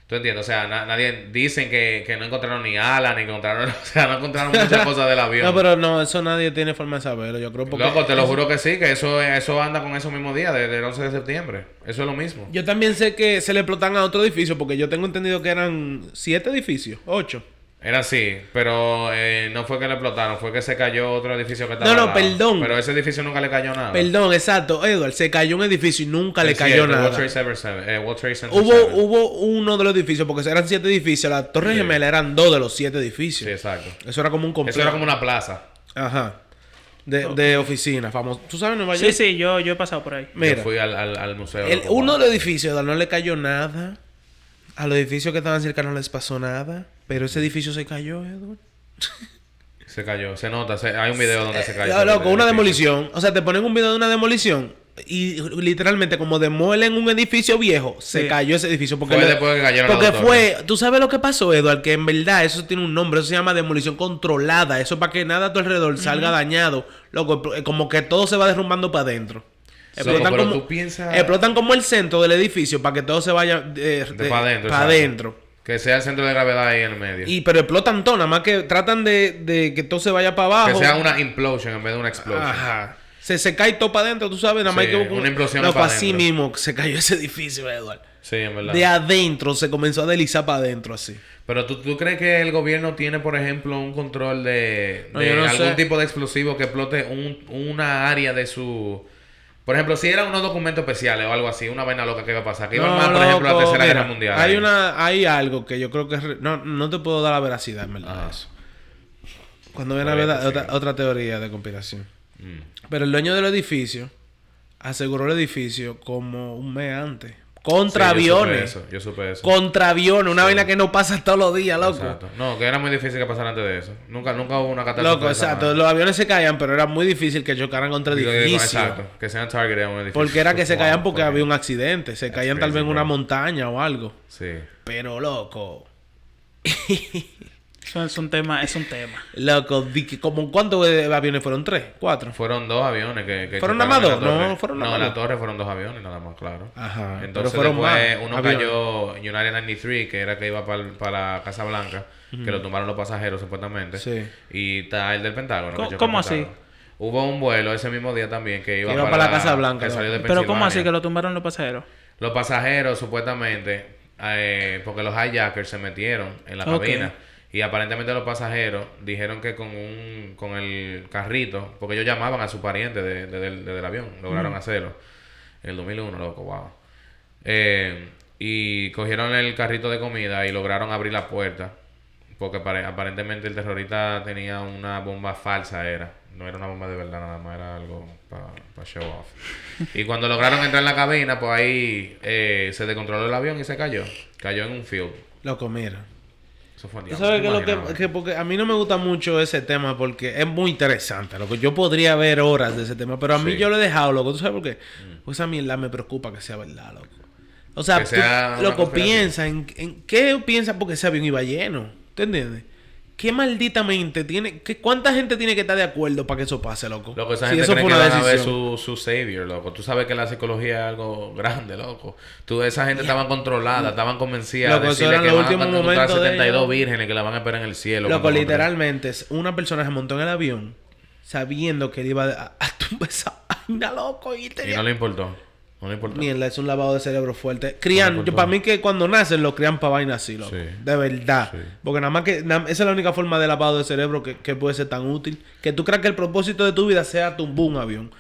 ¿Tú entiendes? O sea, na- nadie dicen que, que no encontraron ni alas, ni encontraron, <laughs> o sea, no encontraron muchas <laughs> cosas del avión. No, pero no, eso nadie tiene forma de saberlo, yo creo. Porque Loco, te lo juro que sí, que eso, eso anda con esos mismos días, desde el 11 de septiembre. Eso es lo mismo. Yo también sé que se le explotan a otro edificio, porque yo tengo entendido que eran siete edificios, ocho. Era así, pero eh, no fue que le explotaron, fue que se cayó otro edificio que estaba No, no, al lado. perdón. Pero ese edificio nunca le cayó nada. Perdón, exacto, Edward, se cayó un edificio y nunca le Es cayó nada. World Trade Center seven- eh, World Trade Center Hubo, hubo uno de los edificios, porque eran siete edificios, la Torre Sí. Gemela eran dos de los siete Sí, edificios. exacto. Eso era como un complejo. Eso era como una plaza. Ajá. De, de oficina, famoso. ¿Tú sabes Nueva Sí, York? sí, yo, yo he pasado por ahí. Mira, Yo fui al, al, al museo. el- uno de los edificios Edward, no le cayó nada. A los edificios que estaban cerca no les pasó nada. Pero ese edificio se cayó, Edward. <laughs> Se cayó, se nota, se- hay un video donde se cayó. loco, una demolición. O sea, te ponen un video de una demolición y literalmente como demuelen un edificio viejo, se Sí. cayó ese edificio. Porque, Fue le- después que cayeron Porque fue... ¿Tú sabes lo que pasó, Eduard? Que en verdad eso tiene un nombre. Eso se llama demolición controlada. Eso es para que nada a tu alrededor salga dañado. Loco, eh, como que todo se va derrumbando para adentro. Loco, Explotan, pero como, tú piensas- explotan como el centro del edificio para que todo se vaya eh, De de- pa' adentro, pa' exacto. adentro. Que sea el centro de gravedad ahí en el medio. Y, pero explotan todo, nada más que tratan de, de que todo se vaya para abajo. que sea una implosion en vez de una explosion. Ajá. Se, se cae todo para adentro, tú sabes, nada más Sí, que una implosión Loco, pa' así mismo se cayó ese edificio, Eduardo. Sí, en verdad. De adentro se comenzó a deslizar para adentro así. Pero ¿tú, ¿tú crees que el gobierno tiene, por ejemplo, un control de, No, no algún sé. tipo de explosivo que explote un, una área de su... Por ejemplo, si eran unos documentos especiales o algo así, una vaina loca que iba a pasar. Que iba No, más, por ejemplo, la Tercera mira, Guerra Mundial. Hay ahí. una, hay algo que yo creo que es re- no, no te puedo dar la veracidad, en verdad. Ajá. eso. Cuando viene a Puede ver que otra, sí. otra teoría de conspiración. Mm. Pero el dueño del edificio aseguró el edificio como un mes antes. Contra Sí, yo supe aviones. eso, Yo supe eso. Contra aviones. Una vaina que no pasa todos los días, loco. Exacto. No, que era muy difícil que pasara antes de eso. Nunca, nunca hubo una catástrofe. Loco, exacto. Los aviones se caían, pero era muy difícil que chocaran contra edificios. Exacto. Que sean target edificio. Porque era que se caían porque había un accidente. Se caían tal vez en una montaña o algo. Sí. Pero, loco. <laughs> Eso es un tema, es un tema. Loco, como ¿cuántos aviones fueron? ¿Tres? ¿Cuatro? Fueron dos aviones que... que ¿Fueron nada en más la dos? No, fueron No, nada en la torre fueron dos aviones nada más, claro. Ajá. Entonces pero fueron después más uno aviones. cayó United 93, que era que iba para la Casa Blanca, que lo tomaron los pasajeros supuestamente. Sí. Y está el del Pentágono. ¿Cómo- así? Hubo un vuelo ese mismo día también que iba, iba para la Casa Blanca, que ¿no? salió de Pero ¿cómo así que lo tumbaron los pasajeros? Los pasajeros supuestamente, eh, porque los hijackers se metieron en la Ok. cabina. Y aparentemente los pasajeros dijeron que con un con el carrito, porque ellos llamaban a su pariente de, de- del- del avión, lograron hacerlo. En el 2001, loco, wow. Eh, y cogieron el carrito de comida y lograron abrir la puerta. Porque pare- aparentemente el terrorista tenía una bomba falsa, era. No era una bomba de verdad, nada más era algo para show off. Y cuando lograron entrar en la cabina, pues ahí eh, se descontroló el avión y se cayó. Cayó en un field. Loco, mira. Eso fue Tú diablo, sabes ¿te que lo que, que porque a mí no me gusta mucho ese tema porque es muy interesante, loco. Yo podría ver horas de ese tema, pero a mí Sí. Mm. yo lo he dejado, loco. ¿Tú sabes por qué? Pues esa mierda me preocupa que sea verdad, loco. O sea, Que tú, loco, piensa en, en qué piensa porque ese avión iba lleno. ¿Te entiendes? ¿Qué maldita mente tiene? ¿qué, ¿Cuánta gente tiene que estar de acuerdo para que eso pase, loco? Loco, esa Si gente eso cree fue que una van a ver su, su savior, loco. Tú sabes que la psicología es algo grande, loco. Tú, esa gente estaban controlada, estaban convencidas Loco, de decirle que los van a encontrar momentos de 72 ellos. vírgenes que la van a esperar en el cielo. Loco, literalmente, una persona se montó en el avión sabiendo que él iba a, a tumbar esa <laughs> vaina, loco. Y, Y tenía... no le importó. No le importó. Mierda, es un lavado de cerebro fuerte. Crían, No, yo, no. para mí que cuando nacen lo crían para vaina así, loco. Sí. De verdad. Sí. Porque nada más que esa es la única forma de lavado de cerebro que, que puede ser tan útil. Que tú creas que el propósito de tu vida sea tumbar un avión.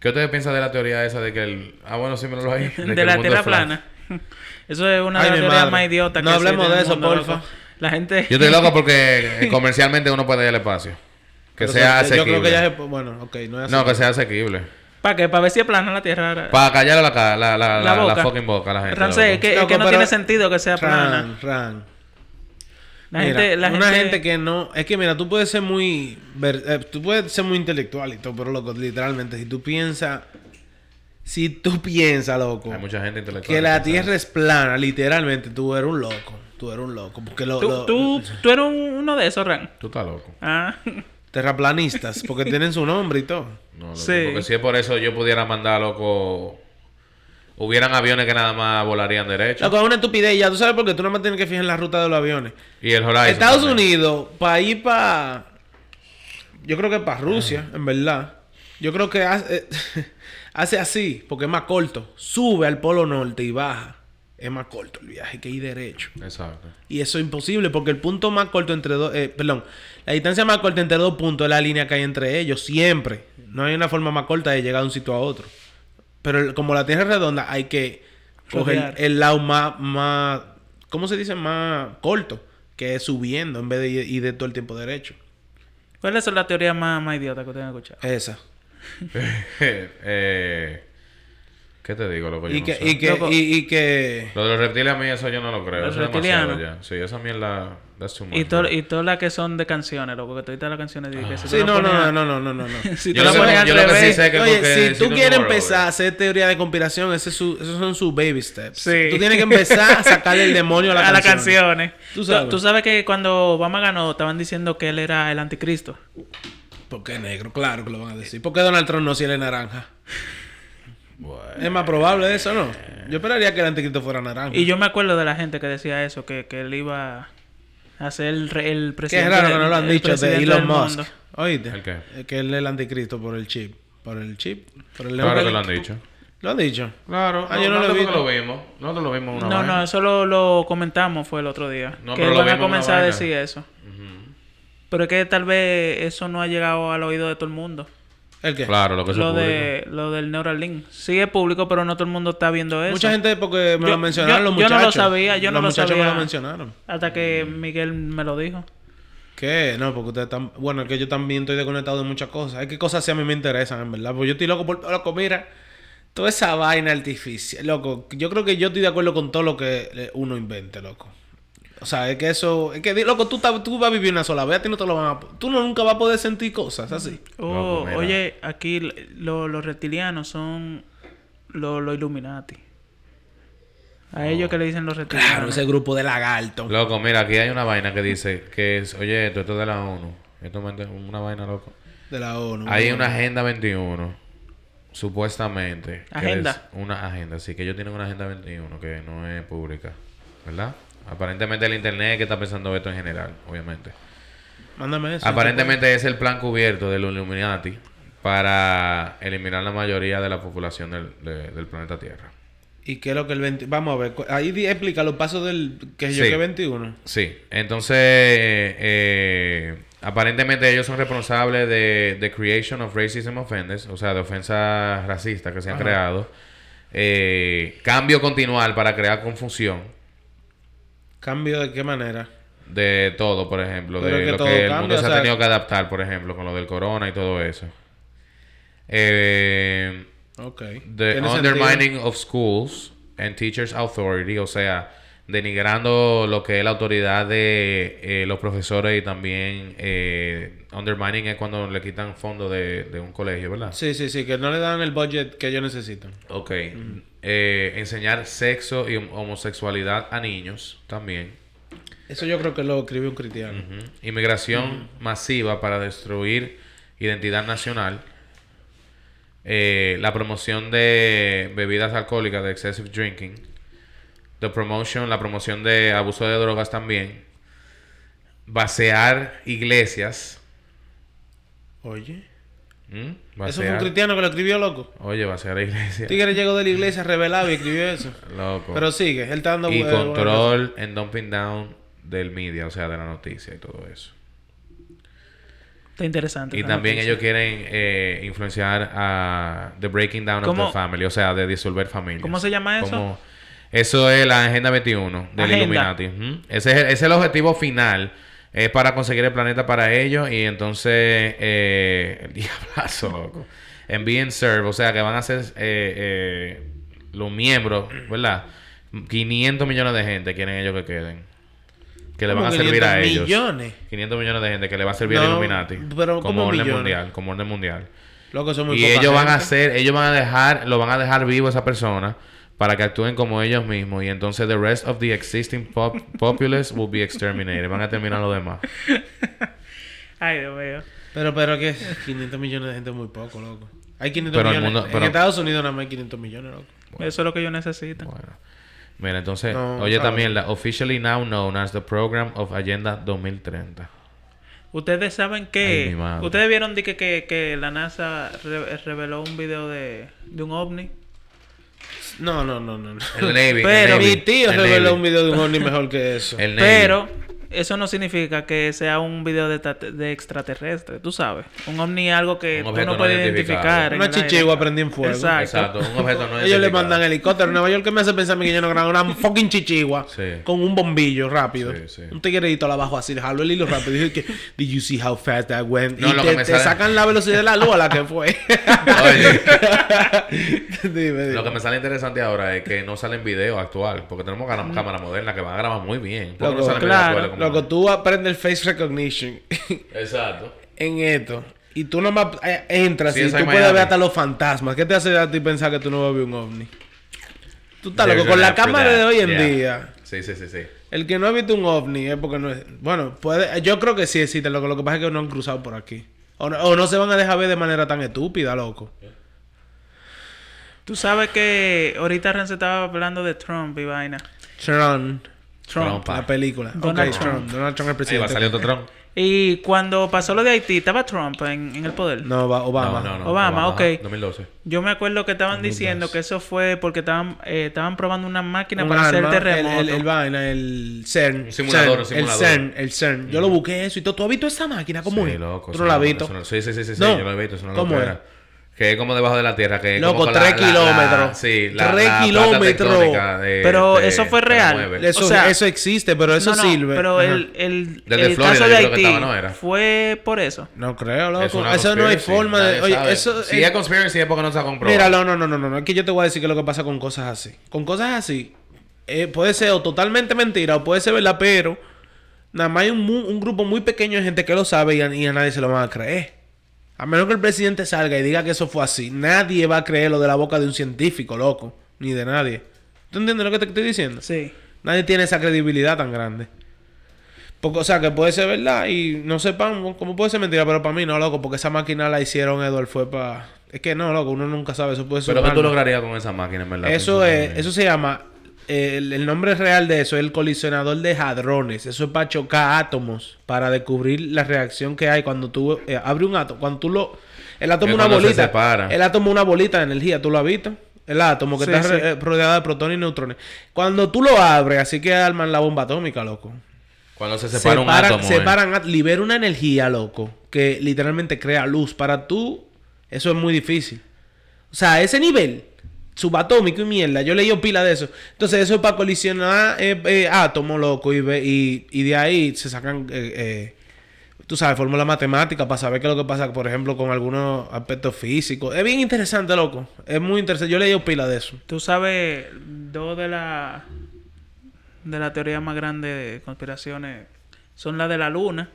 ¿Qué ustedes piensan de la teoría esa de que el... Ah, bueno, sí me lo ahí. <laughs> De, el la flat? plana. <laughs> Eso es una Ay, de las teorías más idiotas No que hablemos existen en de eso, porfa. loco. La gente... Yo estoy loco porque eh, <laughs> comercialmente uno puede ir al espacio. Que Pero sea yo creo asequible. que ya es... Bueno, ok, no es así. No, que sea asequible. ¿Para qué? ¿Para ver si es plana la tierra? Para callar la, la, la, La la, fucking boca a la gente. Ramsey, es loco. que, es que no tiene sentido que sea plana. Ran, ran. La Mira, gente... La una gente... gente... que no... Es que mira, tú puedes ser muy... ver- eh, tú puedes ser muy intelectual y todo, pero loco, literalmente, si tú piensas... Si tú piensas, loco, Hay mucha gente intelectual. que la Tierra es plana, literalmente, tú eres un loco. Tú eres un loco. Porque lo, ¿Tú, lo- tú, tú eres un- uno de esos, Ran. Tú estás loco. Ah. <laughs> terraplanistas, porque <laughs> tienen su nombre y todo. No, Sí. Porque si es por eso yo pudiera mandar, loco... Hubieran aviones que nada más volarían derecho. Loco, es una estupidez ya. Tú sabes por qué tú nada más tienes que fijar en la ruta de los aviones. Y el Horizon Estados también. Unidos, para ir para. Yo creo que para Rusia, en verdad. Yo creo que hace, <laughs> hace así, porque es más corto. Sube al Polo Norte y baja. Es más corto el viaje que ir derecho. Exacto. Y eso es imposible porque el punto más corto entre dos. eh, perdón, la distancia más corta entre dos puntos es la línea que hay entre ellos, siempre. No hay una forma más corta de llegar de un sitio a otro. Pero el- como la Tierra es redonda, hay que coger Rodear. el lado más, más. ¿Cómo se dice? Más corto, que es subiendo en vez de ir, ir de todo el tiempo derecho. ¿Cuál es la teoría más, más idiota que ustedes han escuchado? Esa. <laughs> eh, ¿Qué te digo, loco? Yo Y no que, sé. y, que, Loco. y, y que. Lo de los reptiles a mí eso yo no lo creo. Los eso es demasiado reptilianos. ya. Sí, esa mierda... That's too much, Y, to- todas las que son de canciones, loco, que todas las canciones de que si Sí, la no, no, a- no, no, no, no, no. <laughs> si tú Yo la lo que- pones al sí Oye, si tú quieres empezar a hacer teoría de conspiración, ese es su- esos son sus baby steps. Sí. Tú tienes que empezar a sacarle el demonio a las <laughs> a las canciones. Tú Tú sabes. tú sabes que cuando Obama ganó, estaban diciendo que él era el anticristo. ¿Por qué negro? Claro que lo van a decir. ¿Por qué Donald Trump no si él es naranja? Bueno. Es más probable eso, ¿no? Yo esperaría que el anticristo fuera naranja. Y yo me acuerdo de la gente que decía eso, que, que él iba a ser el, el Qué presidente. raro que no lo han dicho de Elon Musk. mundo. ¿Oíste? ¿El qué? Que él es el anticristo por el chip. ¿Por el chip? ¿Por el Claro que lo han dicho. ¿Lo han dicho? Claro. Ah, yo no lo visto. lo vimos. Nosotros lo vimos una No, vaina. no, eso lo, lo comentamos fue el otro día. No, que pero lo van a vimos una comenzar a decir eso. Pero es que tal vez eso no ha llegado al oído de todo el mundo. ¿El qué? Claro, lo que es Lo, público. de, lo del Neuralink. Sí es público, pero no todo el mundo está viendo eso. Mucha gente porque me Yo- lo mencionaron yo- los yo no muchachos. lo sabía, yo no los lo muchachos me lo mencionaron. Hasta que Miguel me lo dijo. ¿Qué? No, porque ustedes están... Bueno, es que yo también estoy desconectado de muchas cosas. Es que cosas sí a mí me interesan, en verdad. Porque yo estoy loco por... Loco, mira. Toda esa vaina artificial. Loco, yo creo que yo estoy de acuerdo con todo lo que eh, uno invente, loco. O sea, es que eso... Es que, loco, tú, estás- tú vas a vivir una sola vez. A ti no te lo van a... Tú no, nunca vas a poder sentir cosas así. Oh, mira. oye, aquí lo- los reptilianos son los los Illuminati. A ellos que le dicen los reptilianos. Claro, ese grupo de lagartos. Loco, mira, aquí hay una vaina que dice que es, oye, esto, esto es de la ONU. Esto es una vaina, loco. De la ONU. Hay una agenda 21, supuestamente. que ¿Agenda? es una agenda, sí, que ellos tienen una agenda 21 que no es pública, ¿verdad? Aparentemente el internet que está pensando esto en general, obviamente. Mándame eso. Aparentemente es el plan cubierto del Illuminati para eliminar la mayoría de la población del, de- del planeta Tierra. ¿Y qué es lo que el 20... Vamos a ver. Ahí explica los pasos del... Que yo Sí. que 21. Sí, entonces eh, aparentemente ellos son responsables de the creation of racism offenders, o sea, de ofensas racistas que se han Ajá. creado, eh, cambio continual para crear confusión ¿Cambio de qué manera? de todo, por ejemplo, Pero de que lo todo que el cambia, mundo o se ha tenido que adaptar, por ejemplo, con lo del corona y todo eso. Eh, Ok. The undermining sentido. of schools and teachers' authority, o sea, denigrando lo que es la autoridad de eh, los profesores y también eh, undermining es cuando le quitan fondos de, de un colegio, ¿verdad? Sí, sí, sí. Que no le dan el budget que ellos necesitan. Ok. Eh, enseñar sexo y hom- homosexualidad a niños también. Eso yo creo que lo escribió un cristiano. Inmigración masiva para destruir identidad nacional. Eh, la promoción de bebidas alcohólicas, de excessive drinking. The promotion, la promoción de abuso de drogas también. Vaciar iglesias. Oye. ¿Mm? Eso fue un cristiano que lo escribió, loco. Oye, vaciar iglesias. Tigre llegó de la iglesia revelado y escribió eso. Loco. Pero sigue, él está dando y bu- control en dumping down del media, o sea, de la noticia y todo eso. Está interesante. Y también noticia. ellos quieren eh, influenciar a The Breaking Down of ¿Cómo- the Family, o sea, de disolver familias. ¿Cómo se llama eso? Como- eso es la Agenda 21 del Agenda. Illuminati. Ese, es el, ese es el objetivo final. Es para conseguir el planeta para ellos y entonces... Eh, el <laughs> diablazo, loco. En being served, o sea, que van a ser eh, eh, los miembros, ¿verdad? 500 millones de gente quieren ellos que queden. Que le van a ¿Cómo servir a 500 ellos. millones? 500 millones de gente que le va a servir al No, Illuminati. pero como ¿cómo orden millones? mundial, como orden mundial. Loco, son muy Y ellos van a hacer, ellos van a dejar, lo van a dejar vivo a esa persona para que actúen como ellos mismos y entonces the rest of the existing pop populace will be exterminated. Van a terminar los demás. <laughs> Ay, Dios mío. Pero, pero que 500 millones de gente es muy poco, loco. Hay 500 Pero el millones. mundo- en pero- Estados Unidos nada más hay 500 millones, loco. Eso es lo que ellos necesitan. Bueno. Mira, entonces, No, oye claro. también la officially now known as the Program of Agenda 2030. Ustedes saben Ay, que... mi madre. Ustedes vieron de que, que, que la NASA re- reveló un video de, de un ovni. No, no, no, no. El Navy. Pero el Navy, Mi tío el reveló Navy, un video de un ovni mejor que eso. El Navy. Pero eso no significa que sea un video de, extraterrestre, tú sabes. Un ovni es algo que Un tú no no puedes identificar. en Una chichigua prendida en fuego. Exacto. Exacto, un objeto no Ellos le mandan helicóptero. En Nueva York que me hace pensar que yo no grabo una fucking chichigua Sí. con un bombillo rápido. Sí, sí. Un tigreito abajo así, le jaló el hilo rápido. Dije que, did you see how fast that went? No, y lo te, que me te sale- sacan la velocidad de la luz a la que fue. <laughs> Oye, <laughs> dime, dime. Lo que me sale interesante ahora es que no salen video actual, porque tenemos cámara cámara moderna que van a grabar muy bien. ¿Por qué Loco, no salen video claro. actuales Loco, tú aprendes el face recognition <laughs> Exacto. en esto. Y tú nomás eh, entras Sí, y tú es puedes Miami. ver hasta los fantasmas. ¿Qué te hace a ti pensar que tú no vas a ver un ovni? Tú estás loco. Con la cámara that. de hoy en Yeah. día, Sí, sí, sí, sí. el que no ha visto un ovni es porque no es... Bueno, puede... Yo creo que sí existe, loco. Lo que pasa es que no han cruzado por aquí. O no, o no se van a dejar ver de manera tan estúpida, loco. Tú sabes que ahorita Ren se estaba hablando de Trump y vaina. Trump. Trump. Trump. La película. Donald Ok, Trump. Trump. Donald Trump el Ahí va a presidente. salir otro Trump. Y cuando pasó lo de Haití, ¿estaba Trump en, en el poder? No, va- Obama. No, no, no. Obama, ok. ajá, 2012. Yo me acuerdo que estaban 2002. diciendo que eso fue porque estaban, eh, estaban probando una máquina Un para hacer arma, el, terremotos. el, el vaina, el CERN. Un simulador, CERN, un simulador. El CERN, el CERN. Yo lo busqué eso y todo. ¿Tú has visto esa máquina? ¿Cómo sí, es? loco. ¿Tú no la has visto? Sí, sí, sí, sí, yo lo he visto. Eso no ¿Cómo lo es? era. Que es como debajo de la tierra. Que es Loco, como con la- tres la- la- kilómetros. sí, la, Tres kilómetros. Pero de- eso fue real. Eso, O sea- eso existe, pero eso No, no, sirve. Pero Ajá. el, el, Desde el Florida, caso de Haití estaba, ¿no era? fue por eso. No creo, loco. Es Eso no hay forma de. Oye, sabe. eso. Si es conspiracy es porque no se ha comprobado. Mira, no, no, no, no, no. Es que yo te voy a decir que lo que pasa con cosas así. Con cosas así, eh, puede ser o totalmente mentira o puede ser verdad, pero nada más hay un, mu- un grupo muy pequeño de gente que lo sabe y a, y a nadie se lo van a creer. A menos que el presidente salga y diga que eso fue así, nadie va a creer lo de la boca de un científico, loco. Ni de nadie. ¿Tú entiendes lo que te estoy diciendo? Sí. Nadie tiene esa credibilidad tan grande. Porque, o sea, que puede ser verdad y no sepan cómo puede ser mentira, pero para mí no, loco, porque esa máquina la hicieron, Edward, fue para... Es que no, loco, uno nunca sabe, eso puede ser... Pero ¿qué tú lograrías con esa máquina, en verdad? Eso es, eso se llama, el, el nombre real de eso es el colisionador de hadrones. Eso es para chocar átomos, para descubrir la reacción que hay cuando tú eh, abres un átomo. Cuando tú lo, el átomo Que es una se bolita. El átomo es una bolita de energía, ¿tú lo has visto? El átomo que Sí, está sí. re- eh, rodeado de protones y neutrones. Cuando tú lo abres, así que arman la bomba atómica, loco. Cuando se separa un Separan- átomo. eh. separan libera una energía, loco, que literalmente crea luz. Para tú, eso es muy difícil. O sea, a ese nivel, subatómico y mierda, yo leí pila de eso. Entonces, eso es para colisionar eh, eh, átomos, loco, y, y, y de ahí se sacan, eh, eh, tú sabes, fórmula matemática para saber qué es lo que pasa, por ejemplo, con algunos aspectos físicos. Es bien interesante, loco. Es muy interesante. Yo leí pila de eso. Tú sabes, dos de la de la teoría más grande de conspiraciones son la de la luna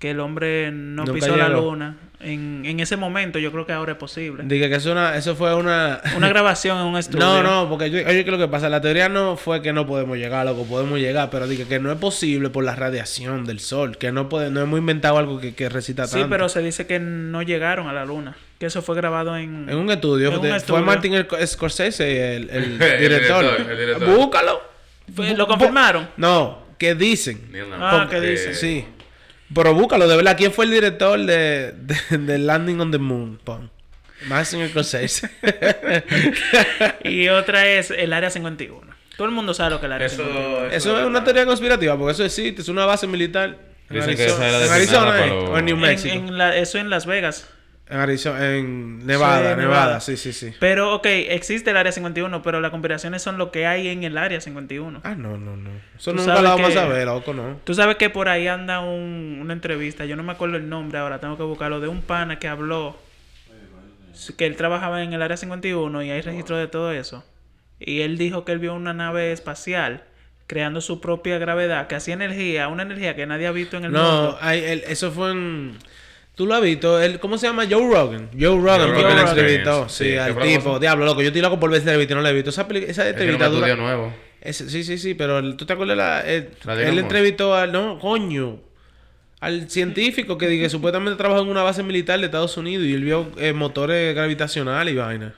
que el hombre no Nunca pisó la llegó. luna. En, en ese momento yo creo que ahora es posible. Dije que eso, una, eso fue una... <laughs> Una grabación en un estudio. No, no, porque yo, oye, ¿qué es lo que pasa? La teoría no fue que no podemos llegar, loco, podemos llegar, pero dije que no es posible por la radiación del sol, que no puede, no hemos inventado algo que, que recita Sí, tanto. pero se dice que no llegaron a la luna. Que eso fue grabado en... En un estudio, En un estudio. fue Martin Scorsese el, el <laughs> El director. director, el director. Búscalo. ¿Lo confirmaron? No, que dicen. Ah, Armstrong. ¿qué dice? Sí. Pero búscalo, de verdad. ¿Quién fue el director de, de, de Landing on the Moon? Pon. Martin Scorsese. <laughs> Y otra es el Área 51. Todo el mundo sabe lo que es el Área 51. Eso, Eso es una teoría conspirativa, porque eso existe, es una base militar. En Dicen que Arizona, esa era en Arizona para los- o en New En- Mexico. en la- eso en Las Vegas. En Arizona, en Nevada, Sí, Nevada, Nevada. sí, sí, sí. Pero, ok, existe el Área 51, pero las conspiraciones son lo que hay en el Área 51. Ah, no, no, no. Eso nunca lo vamos que- a saber, loco, no. Tú sabes que por ahí anda un- una entrevista, yo no me acuerdo el nombre ahora, tengo que buscarlo, de un pana que habló que él trabajaba en el Área 51 y hay registro de todo eso. Y él dijo que él vio una nave espacial creando su propia gravedad, que hacía energía, una energía que nadie ha visto en el No, mundo. el- eso fue en... ¿Tú lo has visto? El, ¿Cómo se llama? Joe Rogan. Joe Rogan, Joe porque Rogan. le entrevistó. Sí, Sí, ¿qué al tipo. Diablo, loco. Yo estoy loco por ver esa entrevista y no la he visto. Esa, esa Es que no entrevista me dura... nuevo. Ese- sí, sí, sí, pero el- tú te acuerdas la, el- La de él entrevistó al no, coño, al científico que, que supuestamente trabaja en una base militar de Estados Unidos y él vio eh, motores gravitacionales y vaina.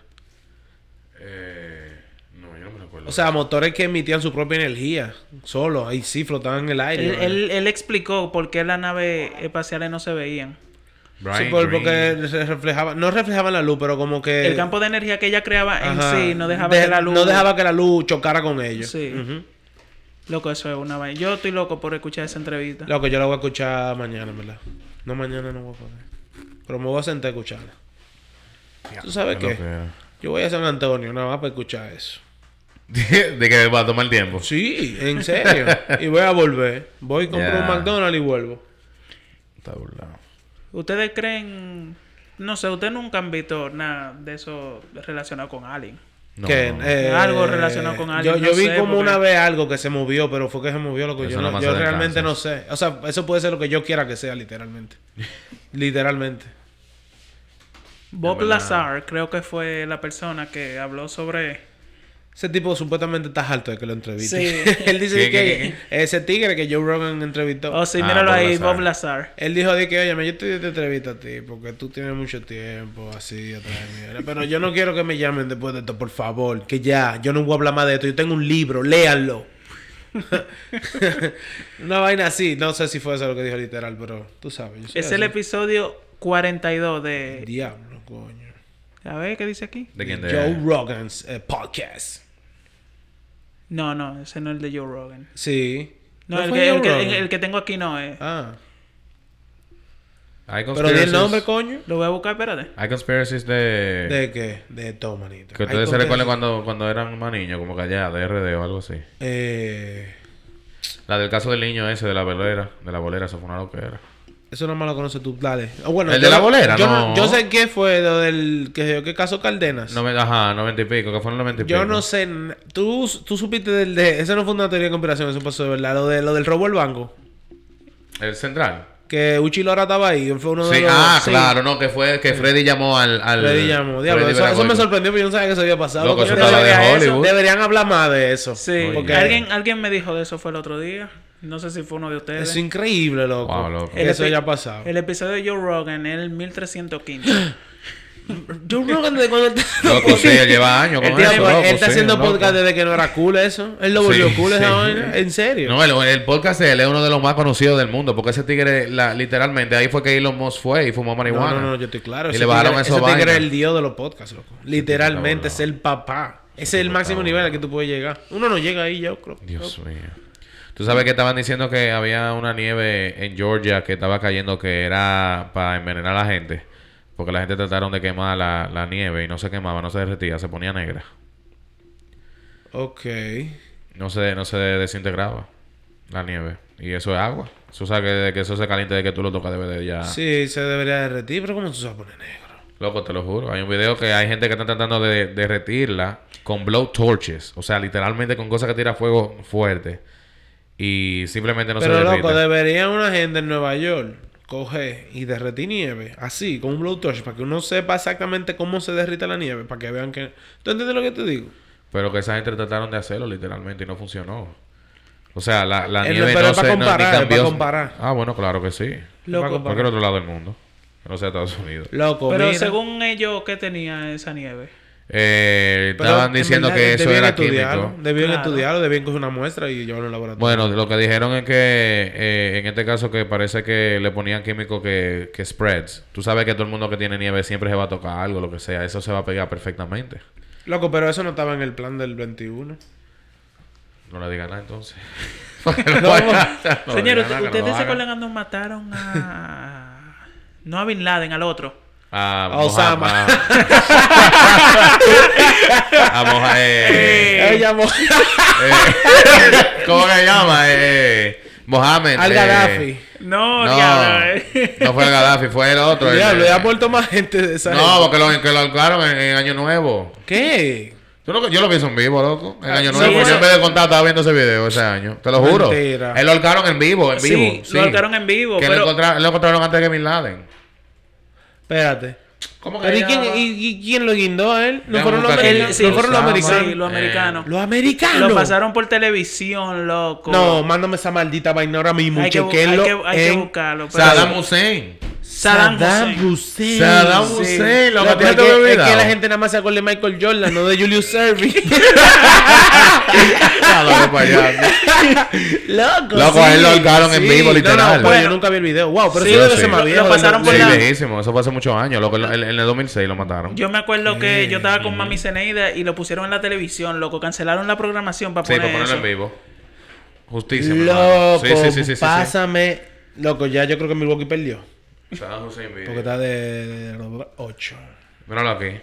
Eh, no, yo no me recuerdo. O sea, motores que emitían su propia energía, solo, ahí sí flotaban en el aire. Él, él- él explicó por qué las naves espaciales no se veían. Brian Sí, por- Green. porque se reflejaba, no reflejaban la luz, pero como que el campo de energía que ella creaba en Ajá. sí no dejaba De- que la luz... no dejaba que la luz chocara con ellos. Sí. Loco, eso es una vaina. Yo estoy loco por escuchar esa entrevista. Lo que yo la voy a escuchar mañana, en ¿verdad? No, mañana no voy a poder. Pero me voy a sentar a escucharla. ¿Tú sabes Qué. Yo voy a San Antonio nada más para escuchar eso. <laughs> de que va a tomar tiempo. Sí, en serio. <laughs> y voy a volver. Voy, compro un McDonald's y vuelvo. Está burlado. ¿Ustedes creen... No sé, ustedes nunca han visto nada de eso relacionado con Alien? No, que, no. eh, Algo relacionado con Yo, alguien, yo no vi sé, como porque- una vez algo que se movió, pero fue que se movió lo que Eso yo, no, yo realmente no sé. O sea, eso puede ser lo que yo quiera que sea, literalmente. <laughs> literalmente. Bob. Lazar creo que fue la persona que habló sobre... Ese tipo supuestamente está alto de que lo entreviste. Sí. <laughs> Él dice ¿Qué, que qué, ese tigre que Joe Rogan entrevistó. Oh, sí, Ah, míralo Bob ahí, Lazar. Bob Lazar. Él dijo de que, oye, yo estoy de entrevista a ti porque tú tienes mucho tiempo así atrás de mí. <laughs> Pero yo no quiero que me llamen después de esto, por favor. Que ya, yo no voy a hablar más de esto. Yo tengo un libro, léanlo. <laughs> Una vaina así. No sé si fue eso lo que dijo literal, pero tú sabes. Es el episodio 42 de... Diablo, coño. A ver, ¿qué dice aquí? ¿De quién? De... Joe Rogan's eh, podcast. No, no, ese no es el de Joe Rogan. Sí. No, ¿No el, que, el, que, Rogan? el que tengo aquí no es. Ah. Hay Pero di el nombre, coño. Lo voy a buscar, espérate. Hay conspiracies de... ¿De qué? De todo, manito. Que ustedes se recuerden cuando, cuando eran más niños, como que allá, de RD o algo así. Eh... La del caso del niño ese de la bolera, de la bolera, eso fue una loquera. Eso no más lo conoces tú, dale. Ah, bueno, ¿El yo de la no- bolera? Yo, No. yo sé qué fue lo del que, que caso Caldenas. Noven- ajá, noventa y pico, que fueron noventa y pico. yo no sé. ¿Tú, tú supiste del de. Eso no fue una teoría de conspiración, eso pasó de verdad. Lo, de, lo del robo del banco. El central. Que Uchi Lora estaba ahí. Fue uno de Sí, los. ah, sí. claro, no, que fue que Freddy llamó al... al Freddy llamó. Diablo, Freddy eso, eso me sorprendió porque yo no sabía que eso había pasado. Loco, Porque eso yo estaba de sabía eso. Hollywood. Deberían hablar más de eso. Sí. Porque ¿Alguien, alguien me dijo de eso fue el otro día. No sé si fue uno de ustedes. Es increíble, loco. Wow, loco. Que eso epi- haya pasado. El episodio de Joe Rogan es el 1315. <laughs> Joe Rogan de cuando él Loco, <laughs> sí, él lleva años con Él, eso, loco, él está sí, haciendo loco. podcast desde que no era cool eso. Él lo volvió Sí, cool esa sí. vaina. En serio. No, el, el podcast de él es uno de los más conocidos del mundo, porque ese tigre, la- literalmente, ahí fue que Elon Musk fue y fumó No, marihuana. no, no, yo estoy claro. Y Ese le bajaron tigre- Ese tigre es el dios de los podcasts, loco. Literalmente es el papá. Ese es el máximo nivel al que tú puedes llegar. Uno no llega ahí, yo creo. Dios mío. Tú sabes que estaban diciendo que había una nieve en Georgia que estaba cayendo que era para envenenar a la gente. Porque la gente trataron de quemar la, la nieve y no se quemaba, no se derretía, se ponía negra. Ok. No se, no se desintegraba la nieve. Y eso es agua. Eso sabe que, de que eso se caliente de que tú lo tocas debe de ya. Sí, se debería derretir, pero ¿cómo tú se va a poner negro? Loco, te lo juro. Hay un video que hay gente que está tratando de derretirla con blow torches. O sea, literalmente con cosas que tira fuego fuerte. Y simplemente no pero se loco, derrite. debería una gente en Nueva York coger y derretir nieve, así, con un blowtorch, para que uno sepa exactamente cómo se derrita la nieve, para que vean que... ¿Tú entiendes lo que te digo? Pero que esa gente trataron de hacerlo literalmente y no funcionó. O sea, la, la El- nieve pero no es para se no- ni comparar, es para cambió. comparar. Ah, bueno, claro que sí. Loco. Para comparar. Cualquier otro lado del mundo. Que no sea Estados Unidos. Loco, Pero mira. según ellos, ¿qué tenía esa nieve? Eh, estaban en diciendo verdad, que eso era estudiarlo, químico. Debían Claro. estudiarlo, debían coger una muestra y llevarlo al laboratorio. Bueno, lo que dijeron es que eh, en este caso que parece que le ponían químico que, que spreads. Tú sabes que todo el mundo que tiene nieve siempre se va a tocar algo, lo que sea. Eso se va a pegar perfectamente. Loco, pero eso no estaba en el plan del 21. No le digan nada entonces. <laughs> <laughs> No, Señores, ¿ustedes se acuerdan cuando mataron a... no a Bin Laden, al otro? A A Osama. <laughs> A Moja- eh, eh, ¿Cómo que se llama? Eh, Mohamed. al eh, Gaddafi. No, No, diablo. eh. no fue el Gaddafi, fue el otro. el- Diablo, ya ha muerto más gente de esa No, gente. porque lo, que lo ahorcaron en, en Año Nuevo. ¿Qué? Tú no- yo lo vi en vivo, loco. En Año sí, Nuevo. eso- Yo en vez de contar estaba viendo ese video ese año. Te lo juro. Mentira. Él lo ahorcaron en vivo, en Sí, vivo. lo ahorcaron en vivo, Que pero- lo, encontraron, lo encontraron antes que Bin Laden. Espérate. ¿Cómo que ¿Pero y quién, llama? y, y quién lo guindó a él? ¿No fueron los busca americanos? Él- sí, ¿No fueron los Osama. americanos? Sí, los americanos. Los americanos. Lo pasaron por televisión, loco. No, mándame esa maldita vaina ahora mismo. hay que, bu- hay chequenlo que, hay que en buscarlo. pero- Saddam Hussein. Saddam Hussein. Hussein. Saddam Sí. Hussein, lo Loco, que es, te es que la gente nada más se acuerda de Michael Jordan, no de Julius Erving. <laughs> Ah, loco, payaso. Loco, Loco, a él lo ahorcaron en vivo, No, literal. no, pero Bueno. yo nunca vi el video. Wow, pero Sí, eso debe sí. más Lo- viejo. lo pasaron por Sí, la- viejísimo. Eso fue hace muchos años. Loco, en, en el 2006 lo mataron. Yo me acuerdo que yo estaba con Mami Zeneida y lo pusieron en la televisión, loco. Cancelaron la programación para sí, poner para ponerlo eso. en vivo. Justicia. Loco, Sí, sí, sí, sí, sí, sí. pásame. Loco, ya yo creo que Milwaukee perdió. Saddam Hussein video. Porque está de 8. Míralo aquí.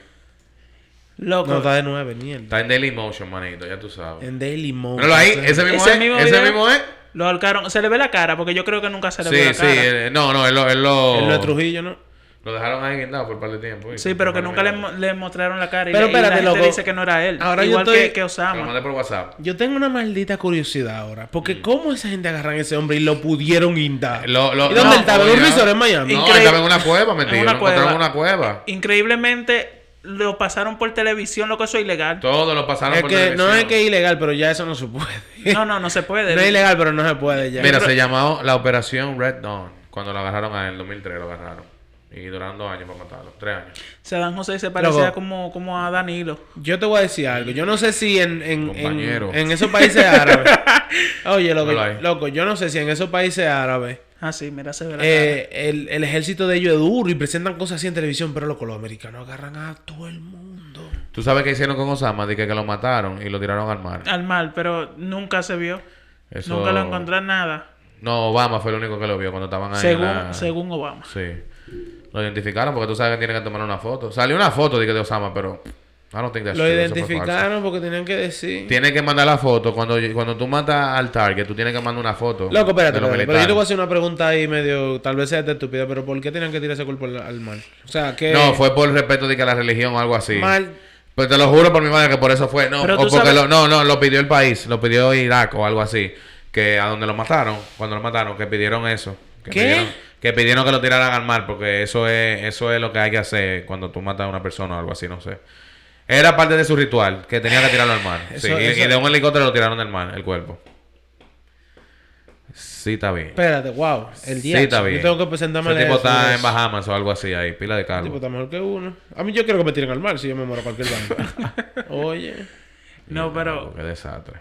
Loco. No, está de 9, mierda. Está en Daily Motion, manito, ya tú sabes. En Daily Motion. Míralo ahí, ese mismo Ese es. mismo ese mismo es. Lo ahorcaron. Se le ve la cara porque yo creo que nunca se le ve Sí, la sí. cara. eh, no, no, él lo. Él lo, En lo de Trujillo, ¿no? Lo dejaron ahí guindado por un par de tiempo. Sí, pero que nunca le, mo- le mostraron la cara. Y, Pero le- y la espérate, gente loco. dice que no era él. Ahora yo Igual estoy- que, que Lo Osama. mandé por WhatsApp. Yo tengo una maldita curiosidad ahora. Porque Mm. ¿cómo esa gente agarran a ese hombre y lo pudieron guindar? Lo- lo- ¿Y dónde no, estaba? ¿En un resort en Miami? No, Increíble. estaba en una cueva, mentira. En una Lo encontraron en cueva. una cueva. Increíblemente lo pasaron por televisión, lo que eso es ilegal. Todo lo pasaron Es por que no televisión. es que es ilegal, pero ya eso no se puede. No, no, no se puede. <laughs> no es ilegal, pero no se puede ya. Mira, se llamó la operación Red Dawn. Cuando lo agarraron a él, en 2003 lo agarraron. Y duraron dos años para matarlo. Tres años. Saddam Hussein se parecía Loco. como, como a Danilo. Yo te voy a decir algo. Yo no sé si en, en, Compañero. en, en esos países árabes. <laughs> Oye, loco, loco, yo no sé si en esos países árabes Ah, sí, mira, se ve la eh, el, el ejército de ellos es duro y presentan cosas así en televisión, pero loco, los americanos agarran a todo el mundo. ¿Tú sabes qué hicieron con Osama? De que, que lo mataron y lo tiraron al mar. Al mal, pero nunca se vio. Eso- Nunca lo encontré nada. No, Obama fue el único que lo vio cuando estaban ahí. Según, la- según Obama. Sí. Lo identificaron porque tú sabes que tienen que tomar una foto. Salió una foto de, que de Osama, pero... I don't think that's Lo true. Identificaron porque tenían que decir. Tienes que mandar la foto. Cuando, cuando tú matas al target, tú tienes que mandar una foto. Loco, espérate, de los espérate, pero yo te voy a hacer una pregunta ahí medio, tal vez sea de estúpida, pero ¿por qué tenían que tirar ese cuerpo al, al mar? O sea, que... No, fue por respeto de que la religión o algo así. Mal. Pues te lo juro por mi madre que por eso fue. No, Pero o porque sabes- lo, no, no, lo pidió el país. Lo pidió Irak o algo así. Que a donde lo mataron, cuando lo mataron, que pidieron eso. Que ¿Qué? Pidieron, que pidieron que lo tiraran al mar porque eso es, eso es lo que hay que hacer cuando tú matas a una persona o algo así, no sé. Era parte de su ritual, que tenía que tirarlo al mar. <sighs> Eso- sí, y- eso- y, de un helicóptero lo tiraron del mar, el cuerpo. Sí, está bien. Espérate, wow, el Sí, día. está bien. Yo tengo que presentarme Ese tipo eso, está eso. en Bahamas o algo así ahí, pila de El tipo cargo. está mejor que uno. A mí yo quiero que me tiren al mar si yo me muero cualquier banco. <laughs> Oye. No, pero... Qué desastre.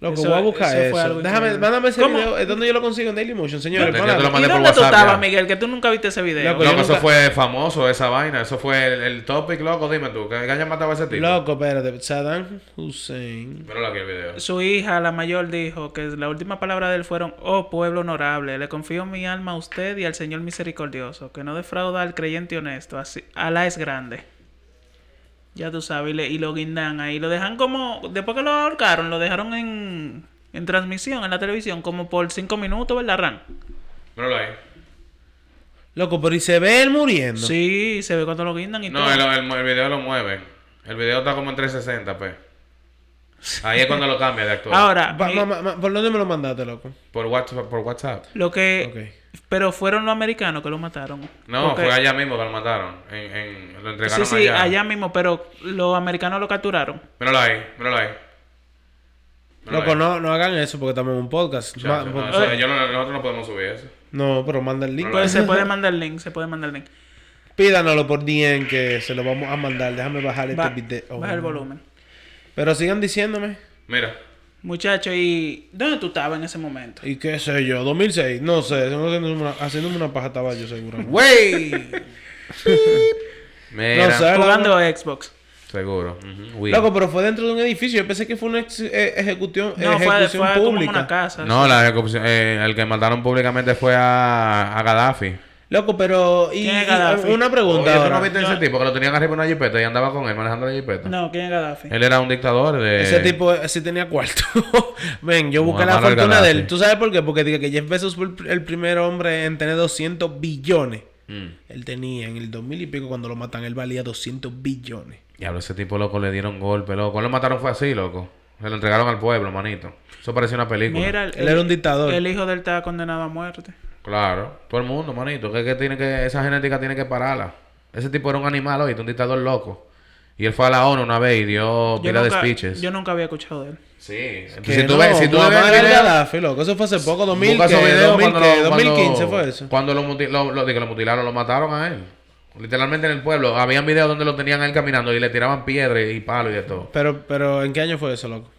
Loco, Eso- voy a buscar eso eso. fue algo Déjame, mándame ese ¿Cómo? video. ¿Es donde yo lo consigo en Dailymotion, señores? Yo te lo mandé ¿Y por dónde tú WhatsApp estabas, ya. Miguel? Que tú nunca viste ese video. Loco, yo Loco, nunca- eso fue famoso, esa vaina. Eso fue el, el topic, loco. Dime tú, ¿qué haya matado a ese tipo? Loco, espérate. Saddam Hussein. Míralo aquí el video. Su hija, la mayor, dijo que la última palabra de él fueron, oh pueblo honorable, le confío mi alma a usted y al Señor misericordioso, que no defrauda al creyente honesto, así, Alá es grande. Ya tú sabes, y, le- y lo guindan ahí, lo dejan como, después que lo ahorcaron, lo dejaron en, en transmisión, en la televisión, como por cinco minutos, ¿verdad, Ran? Míralo ahí. Loco, pero ¿y se ve él muriendo? Sí, se ve cuando lo guindan y No, todo. el, el, el video lo mueven. El video está como en 360, pues. Ahí es cuando lo cambia de actor. Ahora, ma- ma- ma- ¿Por dónde me lo mandaste, loco? Por WhatsApp. Por WhatsApp. lo que... Ok. Pero fueron los americanos que lo mataron. No, Porque- fue allá mismo que lo mataron. En, en, lo Sí, entregaron sí, allá. allá. mismo, pero los americanos lo capturaron. Míralo ahí, míralo ahí. Loco, no, no hagan eso porque estamos en un podcast. Ma- no, porque- eso- yo no- nosotros no podemos subir eso. no, pero manda el link. No, Pues se puede mandar el link, se puede mandar el link. Pídanoslo por DM que se lo vamos a mandar. Déjame bajar este video. baja el volumen. Pero sigan diciéndome. Mira. Muchacho, ¿y dónde tú estabas en ese momento? ¿Y qué sé yo? 2006. No sé. Haciéndome una, haciéndome una paja estaba yo seguro. ¡Wey! <laughs> Mira. No sé. Jugando Xbox. Seguro. Wii. Loco, pero fue dentro de un edificio. Yo pensé que fue una ex- eh, ejecución, No, fue, ejecución fue como en pública. una casa. No, la ejecución, eh, el que mataron públicamente fue a, a Gaddafi. Loco, pero... Y, ¿Quién es y, Gaddafi? una pregunta Oye, ¿tú ahora. no viste ese tipo que lo tenían arriba de una jipeta y andaba con él manejando la jipeta? No, ¿quién es Gaddafi? Él era un dictador de... Ese tipo eh, sí tenía cuarto. <laughs> Ven, yo busqué la fortuna de él. ¿Tú sabes por qué? Porque dije que Jeff Bezos fue el, el primer hombre en tener 200 billones. Mm. Él tenía en el 2000 y pico cuando lo matan, él valía 200 billones. Diablo, ese tipo loco le dieron golpe, loco. Lo mataron fue así, loco. Se lo entregaron al pueblo, manito. Eso parecía una película. Mira, el, Él era un dictador. El hijo de él está condenado a muerte. Claro, todo el mundo, manito. Que, que tiene que, esa genética tiene que pararla. Ese tipo era un animal, oíste, un dictador loco. Y él fue a la ONU una vez y dio pila de speeches. yo nunca había escuchado de él. Sí. Entonces, Que si tú no, ves, si tú ves el video, al-Gaddafi, loco. Eso fue hace poco, 2000, busca ¿qué? esos videos 2000, cuando ¿qué? lo- 2015 cuando- fue eso. Cuando lo, muti- lo, lo- de que lo mutilaron, lo mataron a él. Literalmente en el pueblo. Habían videos donde lo tenían a él caminando y le tiraban piedras y palos y de todo. Pero, pero, ¿en qué año fue eso, loco?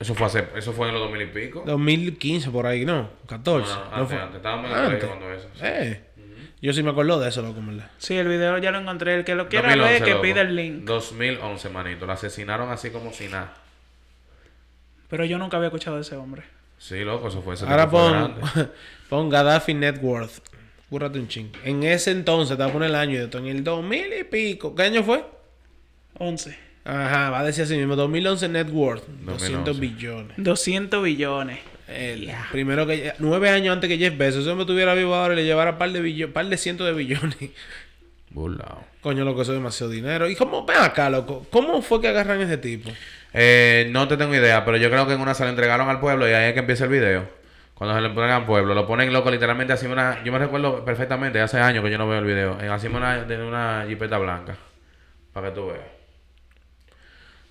Eso fue hace, eso fue en los 2000 y pico. 2015 por ahí, ¿no? 14. No, no, ¿No antes, fue? antes. Estábamos en el colegio cuando eso. sí. Eh. Yo sí me acuerdo de eso, loco, verdad. Sí, el video ya lo encontré. El que lo quiera 2011, ver, que loco. pida el link. 2011, manito. Lo asesinaron así como si nada. Pero yo nunca había escuchado de ese hombre. Sí, loco, eso fue ese Ahora pon, <laughs> pon Gaddafi Net Worth. Cúrrate un ching. En ese entonces, te voy a poner el año de esto. En el 2000 y pico. ¿Qué año fue? 11. Ajá, va a decir así mismo. 2011 Net Worth. 200 2011. billones. 200 billones. El primero que... Nueve años antes que Jeff Bezos. Ese hombre estuviera vivo ahora y le llevara par de billones, par de cientos de billones. <laughs> Burlao. Coño, loco, eso es demasiado dinero. ¿Y cómo? Ven acá, loco. ¿Cómo fue que agarran a ese tipo? Eh, no te tengo idea, pero yo creo que en una se lo entregaron al pueblo y ahí es que empieza el video. Cuando se lo entregan al pueblo, lo ponen loco, literalmente así una. Yo me recuerdo perfectamente, hace años que yo no veo el video. En así una, de una jipeta blanca. Para que tú veas.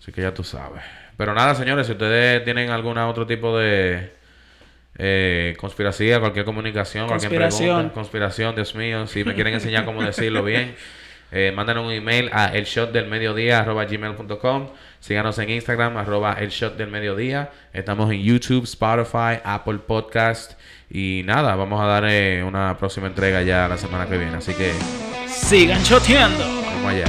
Así que ya tú sabes. Pero nada, señores, si ustedes tienen algún otro tipo de eh, conspiración, cualquier comunicación, cualquier pregunta, conspiración, Dios mío, si me quieren enseñar cómo decirlo bien, <laughs> eh, mándanos un email a elshotdelmediodía.gmail.com Síganos en Instagram, arroba elshotdelmediodía. Estamos en YouTube, Spotify, Apple Podcast. Y nada, vamos a dar eh, una próxima entrega ya la semana que viene. Así que Sigan choteando. vamos allá.